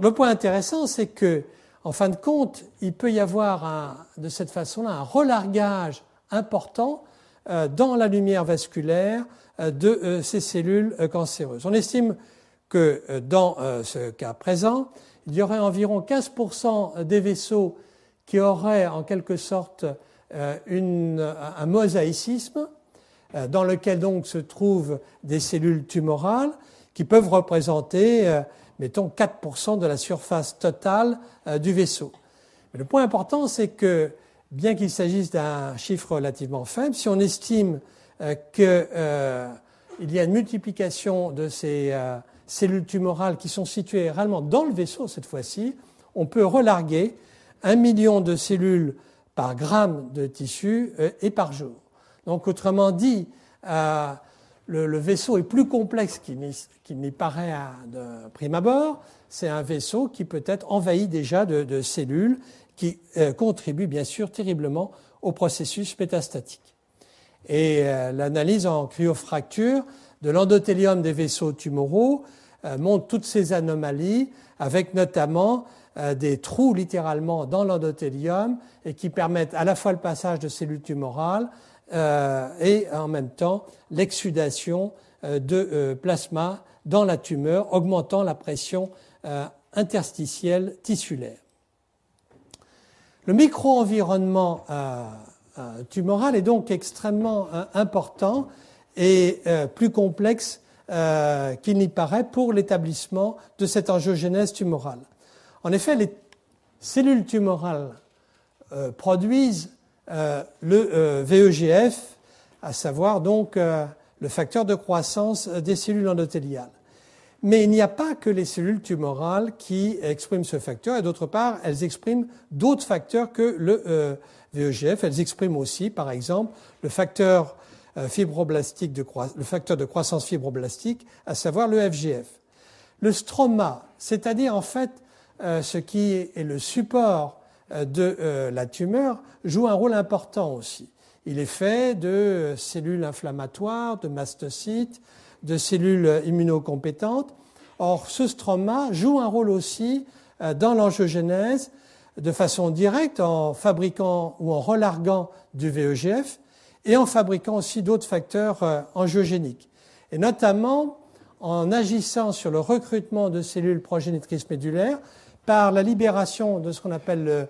Le point intéressant, c'est que, en fin de compte, il peut y avoir de cette façon-là un relargage important dans la lumière vasculaire euh, de euh, ces cellules euh, cancéreuses. On estime que dans ce cas présent, il y aurait environ 15% des vaisseaux qui auraient en quelque sorte un mosaïcisme dans lequel donc se trouvent des cellules tumorales qui peuvent représenter, mettons, 4% de la surface totale du vaisseau. Mais le point important, c'est que bien qu'il s'agisse d'un chiffre relativement faible, si on estime euh, qu'il euh, y a une multiplication de ces euh, cellules tumorales qui sont situées réellement dans le vaisseau cette fois-ci, on peut relarguer un million de cellules par gramme de tissu et par jour. Donc autrement dit, le, vaisseau est plus complexe qu'il n'y paraît de prime abord. C'est un vaisseau qui peut être envahi déjà de, cellules qui contribuent bien sûr terriblement au processus métastatique. Et euh, l'analyse en cryofracture de l'endothélium des vaisseaux tumoraux euh, montre toutes ces anomalies, avec notamment euh, des trous littéralement dans l'endothélium et qui permettent à la fois le passage de cellules tumorales et en même temps l'exsudation de plasma dans la tumeur, augmentant la pression interstitielle tissulaire. Le micro-environnement euh, tumoral est donc extrêmement euh, important et euh, plus complexe qu'il n'y paraît pour l'établissement de cette angiogénèse tumorale. En effet, les cellules tumorales produisent le VEGF, à savoir donc le facteur de croissance des cellules endothéliales. Mais il n'y a pas que les cellules tumorales qui expriment ce facteur, et d'autre part, elles expriment d'autres facteurs que le VEGF. Elles expriment aussi, par exemple, le facteur euh, fibroblastique de le facteur de croissance fibroblastique, à savoir le FGF. Le stroma, c'est-à-dire en fait euh, ce qui est le support euh, de la tumeur, joue un rôle important aussi. Il est fait de cellules inflammatoires, de mastocytes, de cellules immunocompétentes. Or, ce stroma joue un rôle aussi dans l'angiogénèse de façon directe en fabriquant ou en relarguant du VEGF et en fabriquant aussi d'autres facteurs euh, angiogéniques. Et notamment en agissant sur le recrutement de cellules progénitrices médulaires par la libération de ce qu'on appelle le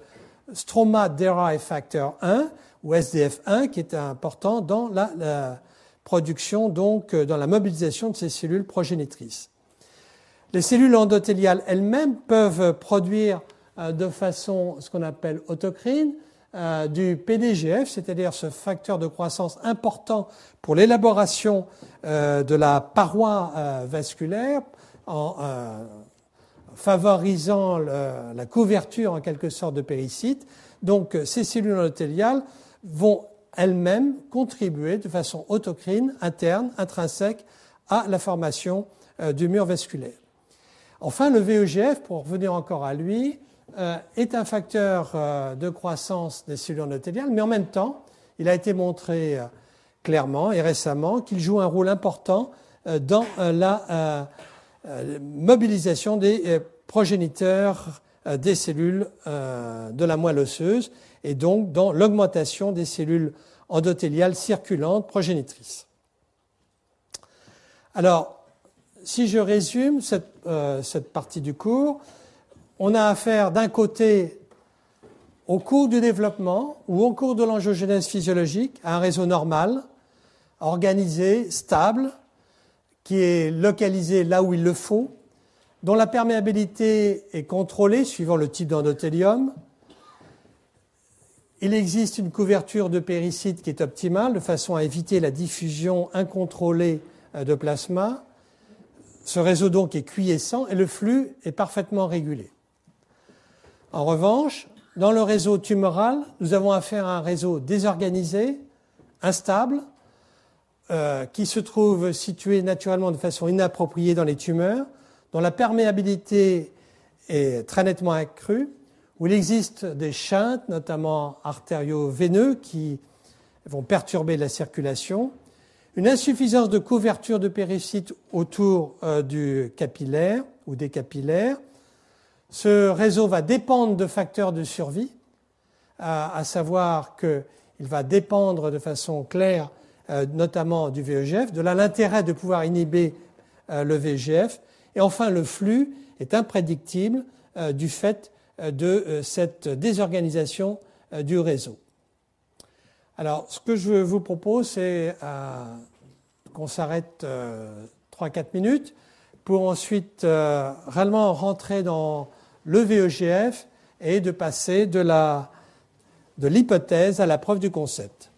stroma derived factor 1 ou SDF1 qui est important dans la, production, donc euh, dans la mobilisation de ces cellules progénitrices. Les cellules endothéliales elles-mêmes peuvent produire euh, de façon ce qu'on appelle autocrine euh, du PDGF, c'est-à-dire ce facteur de croissance important pour l'élaboration de la paroi vasculaire en favorisant la couverture en quelque sorte de péricyte. Donc ces cellules endothéliales vont elles-mêmes contribuer de façon autocrine, interne, intrinsèque, à la formation euh, du mur vasculaire. Enfin, le VEGF, pour revenir encore à lui, euh, est un facteur euh, de croissance des cellules endothéliales, mais en même temps, il a été montré clairement et récemment qu'il joue un rôle important dans la mobilisation des progéniteurs des cellules de la moelle osseuse et donc dans l'augmentation des cellules endothéliales circulantes progénitrices. Alors, si je résume cette, euh, partie du cours, on a affaire d'un côté au cours du développement ou au cours de l'angiogénèse physiologique à un réseau normal, organisé, stable, qui est localisé là où il le faut, dont la perméabilité est contrôlée suivant le type d'endothélium, il existe une couverture de péricyte qui est optimale de façon à éviter la diffusion incontrôlée euh, de plasma. Ce réseau donc est quiescent et le flux est parfaitement régulé. En revanche, dans le réseau tumoral, nous avons affaire à un réseau désorganisé, instable, euh, qui se trouve situé naturellement de façon inappropriée dans les tumeurs, dont la perméabilité est très nettement accrue où il existe des chintes, notamment artério-veineux, qui vont perturber la circulation, une insuffisance de couverture de péricytes autour euh, du capillaire ou des capillaires. Ce réseau va dépendre de facteurs de survie, à, savoir qu'il va dépendre de façon claire euh, notamment du VEGF, de l'intérêt de pouvoir inhiber euh, le VEGF, et enfin le flux est imprédictible du fait euh, de euh, cette désorganisation euh, du réseau. Alors, ce que je vous propose, c'est qu'on s'arrête 3-4 minutes pour ensuite réellement rentrer dans le VEGF et de passer de l'hypothèse à la preuve du concept.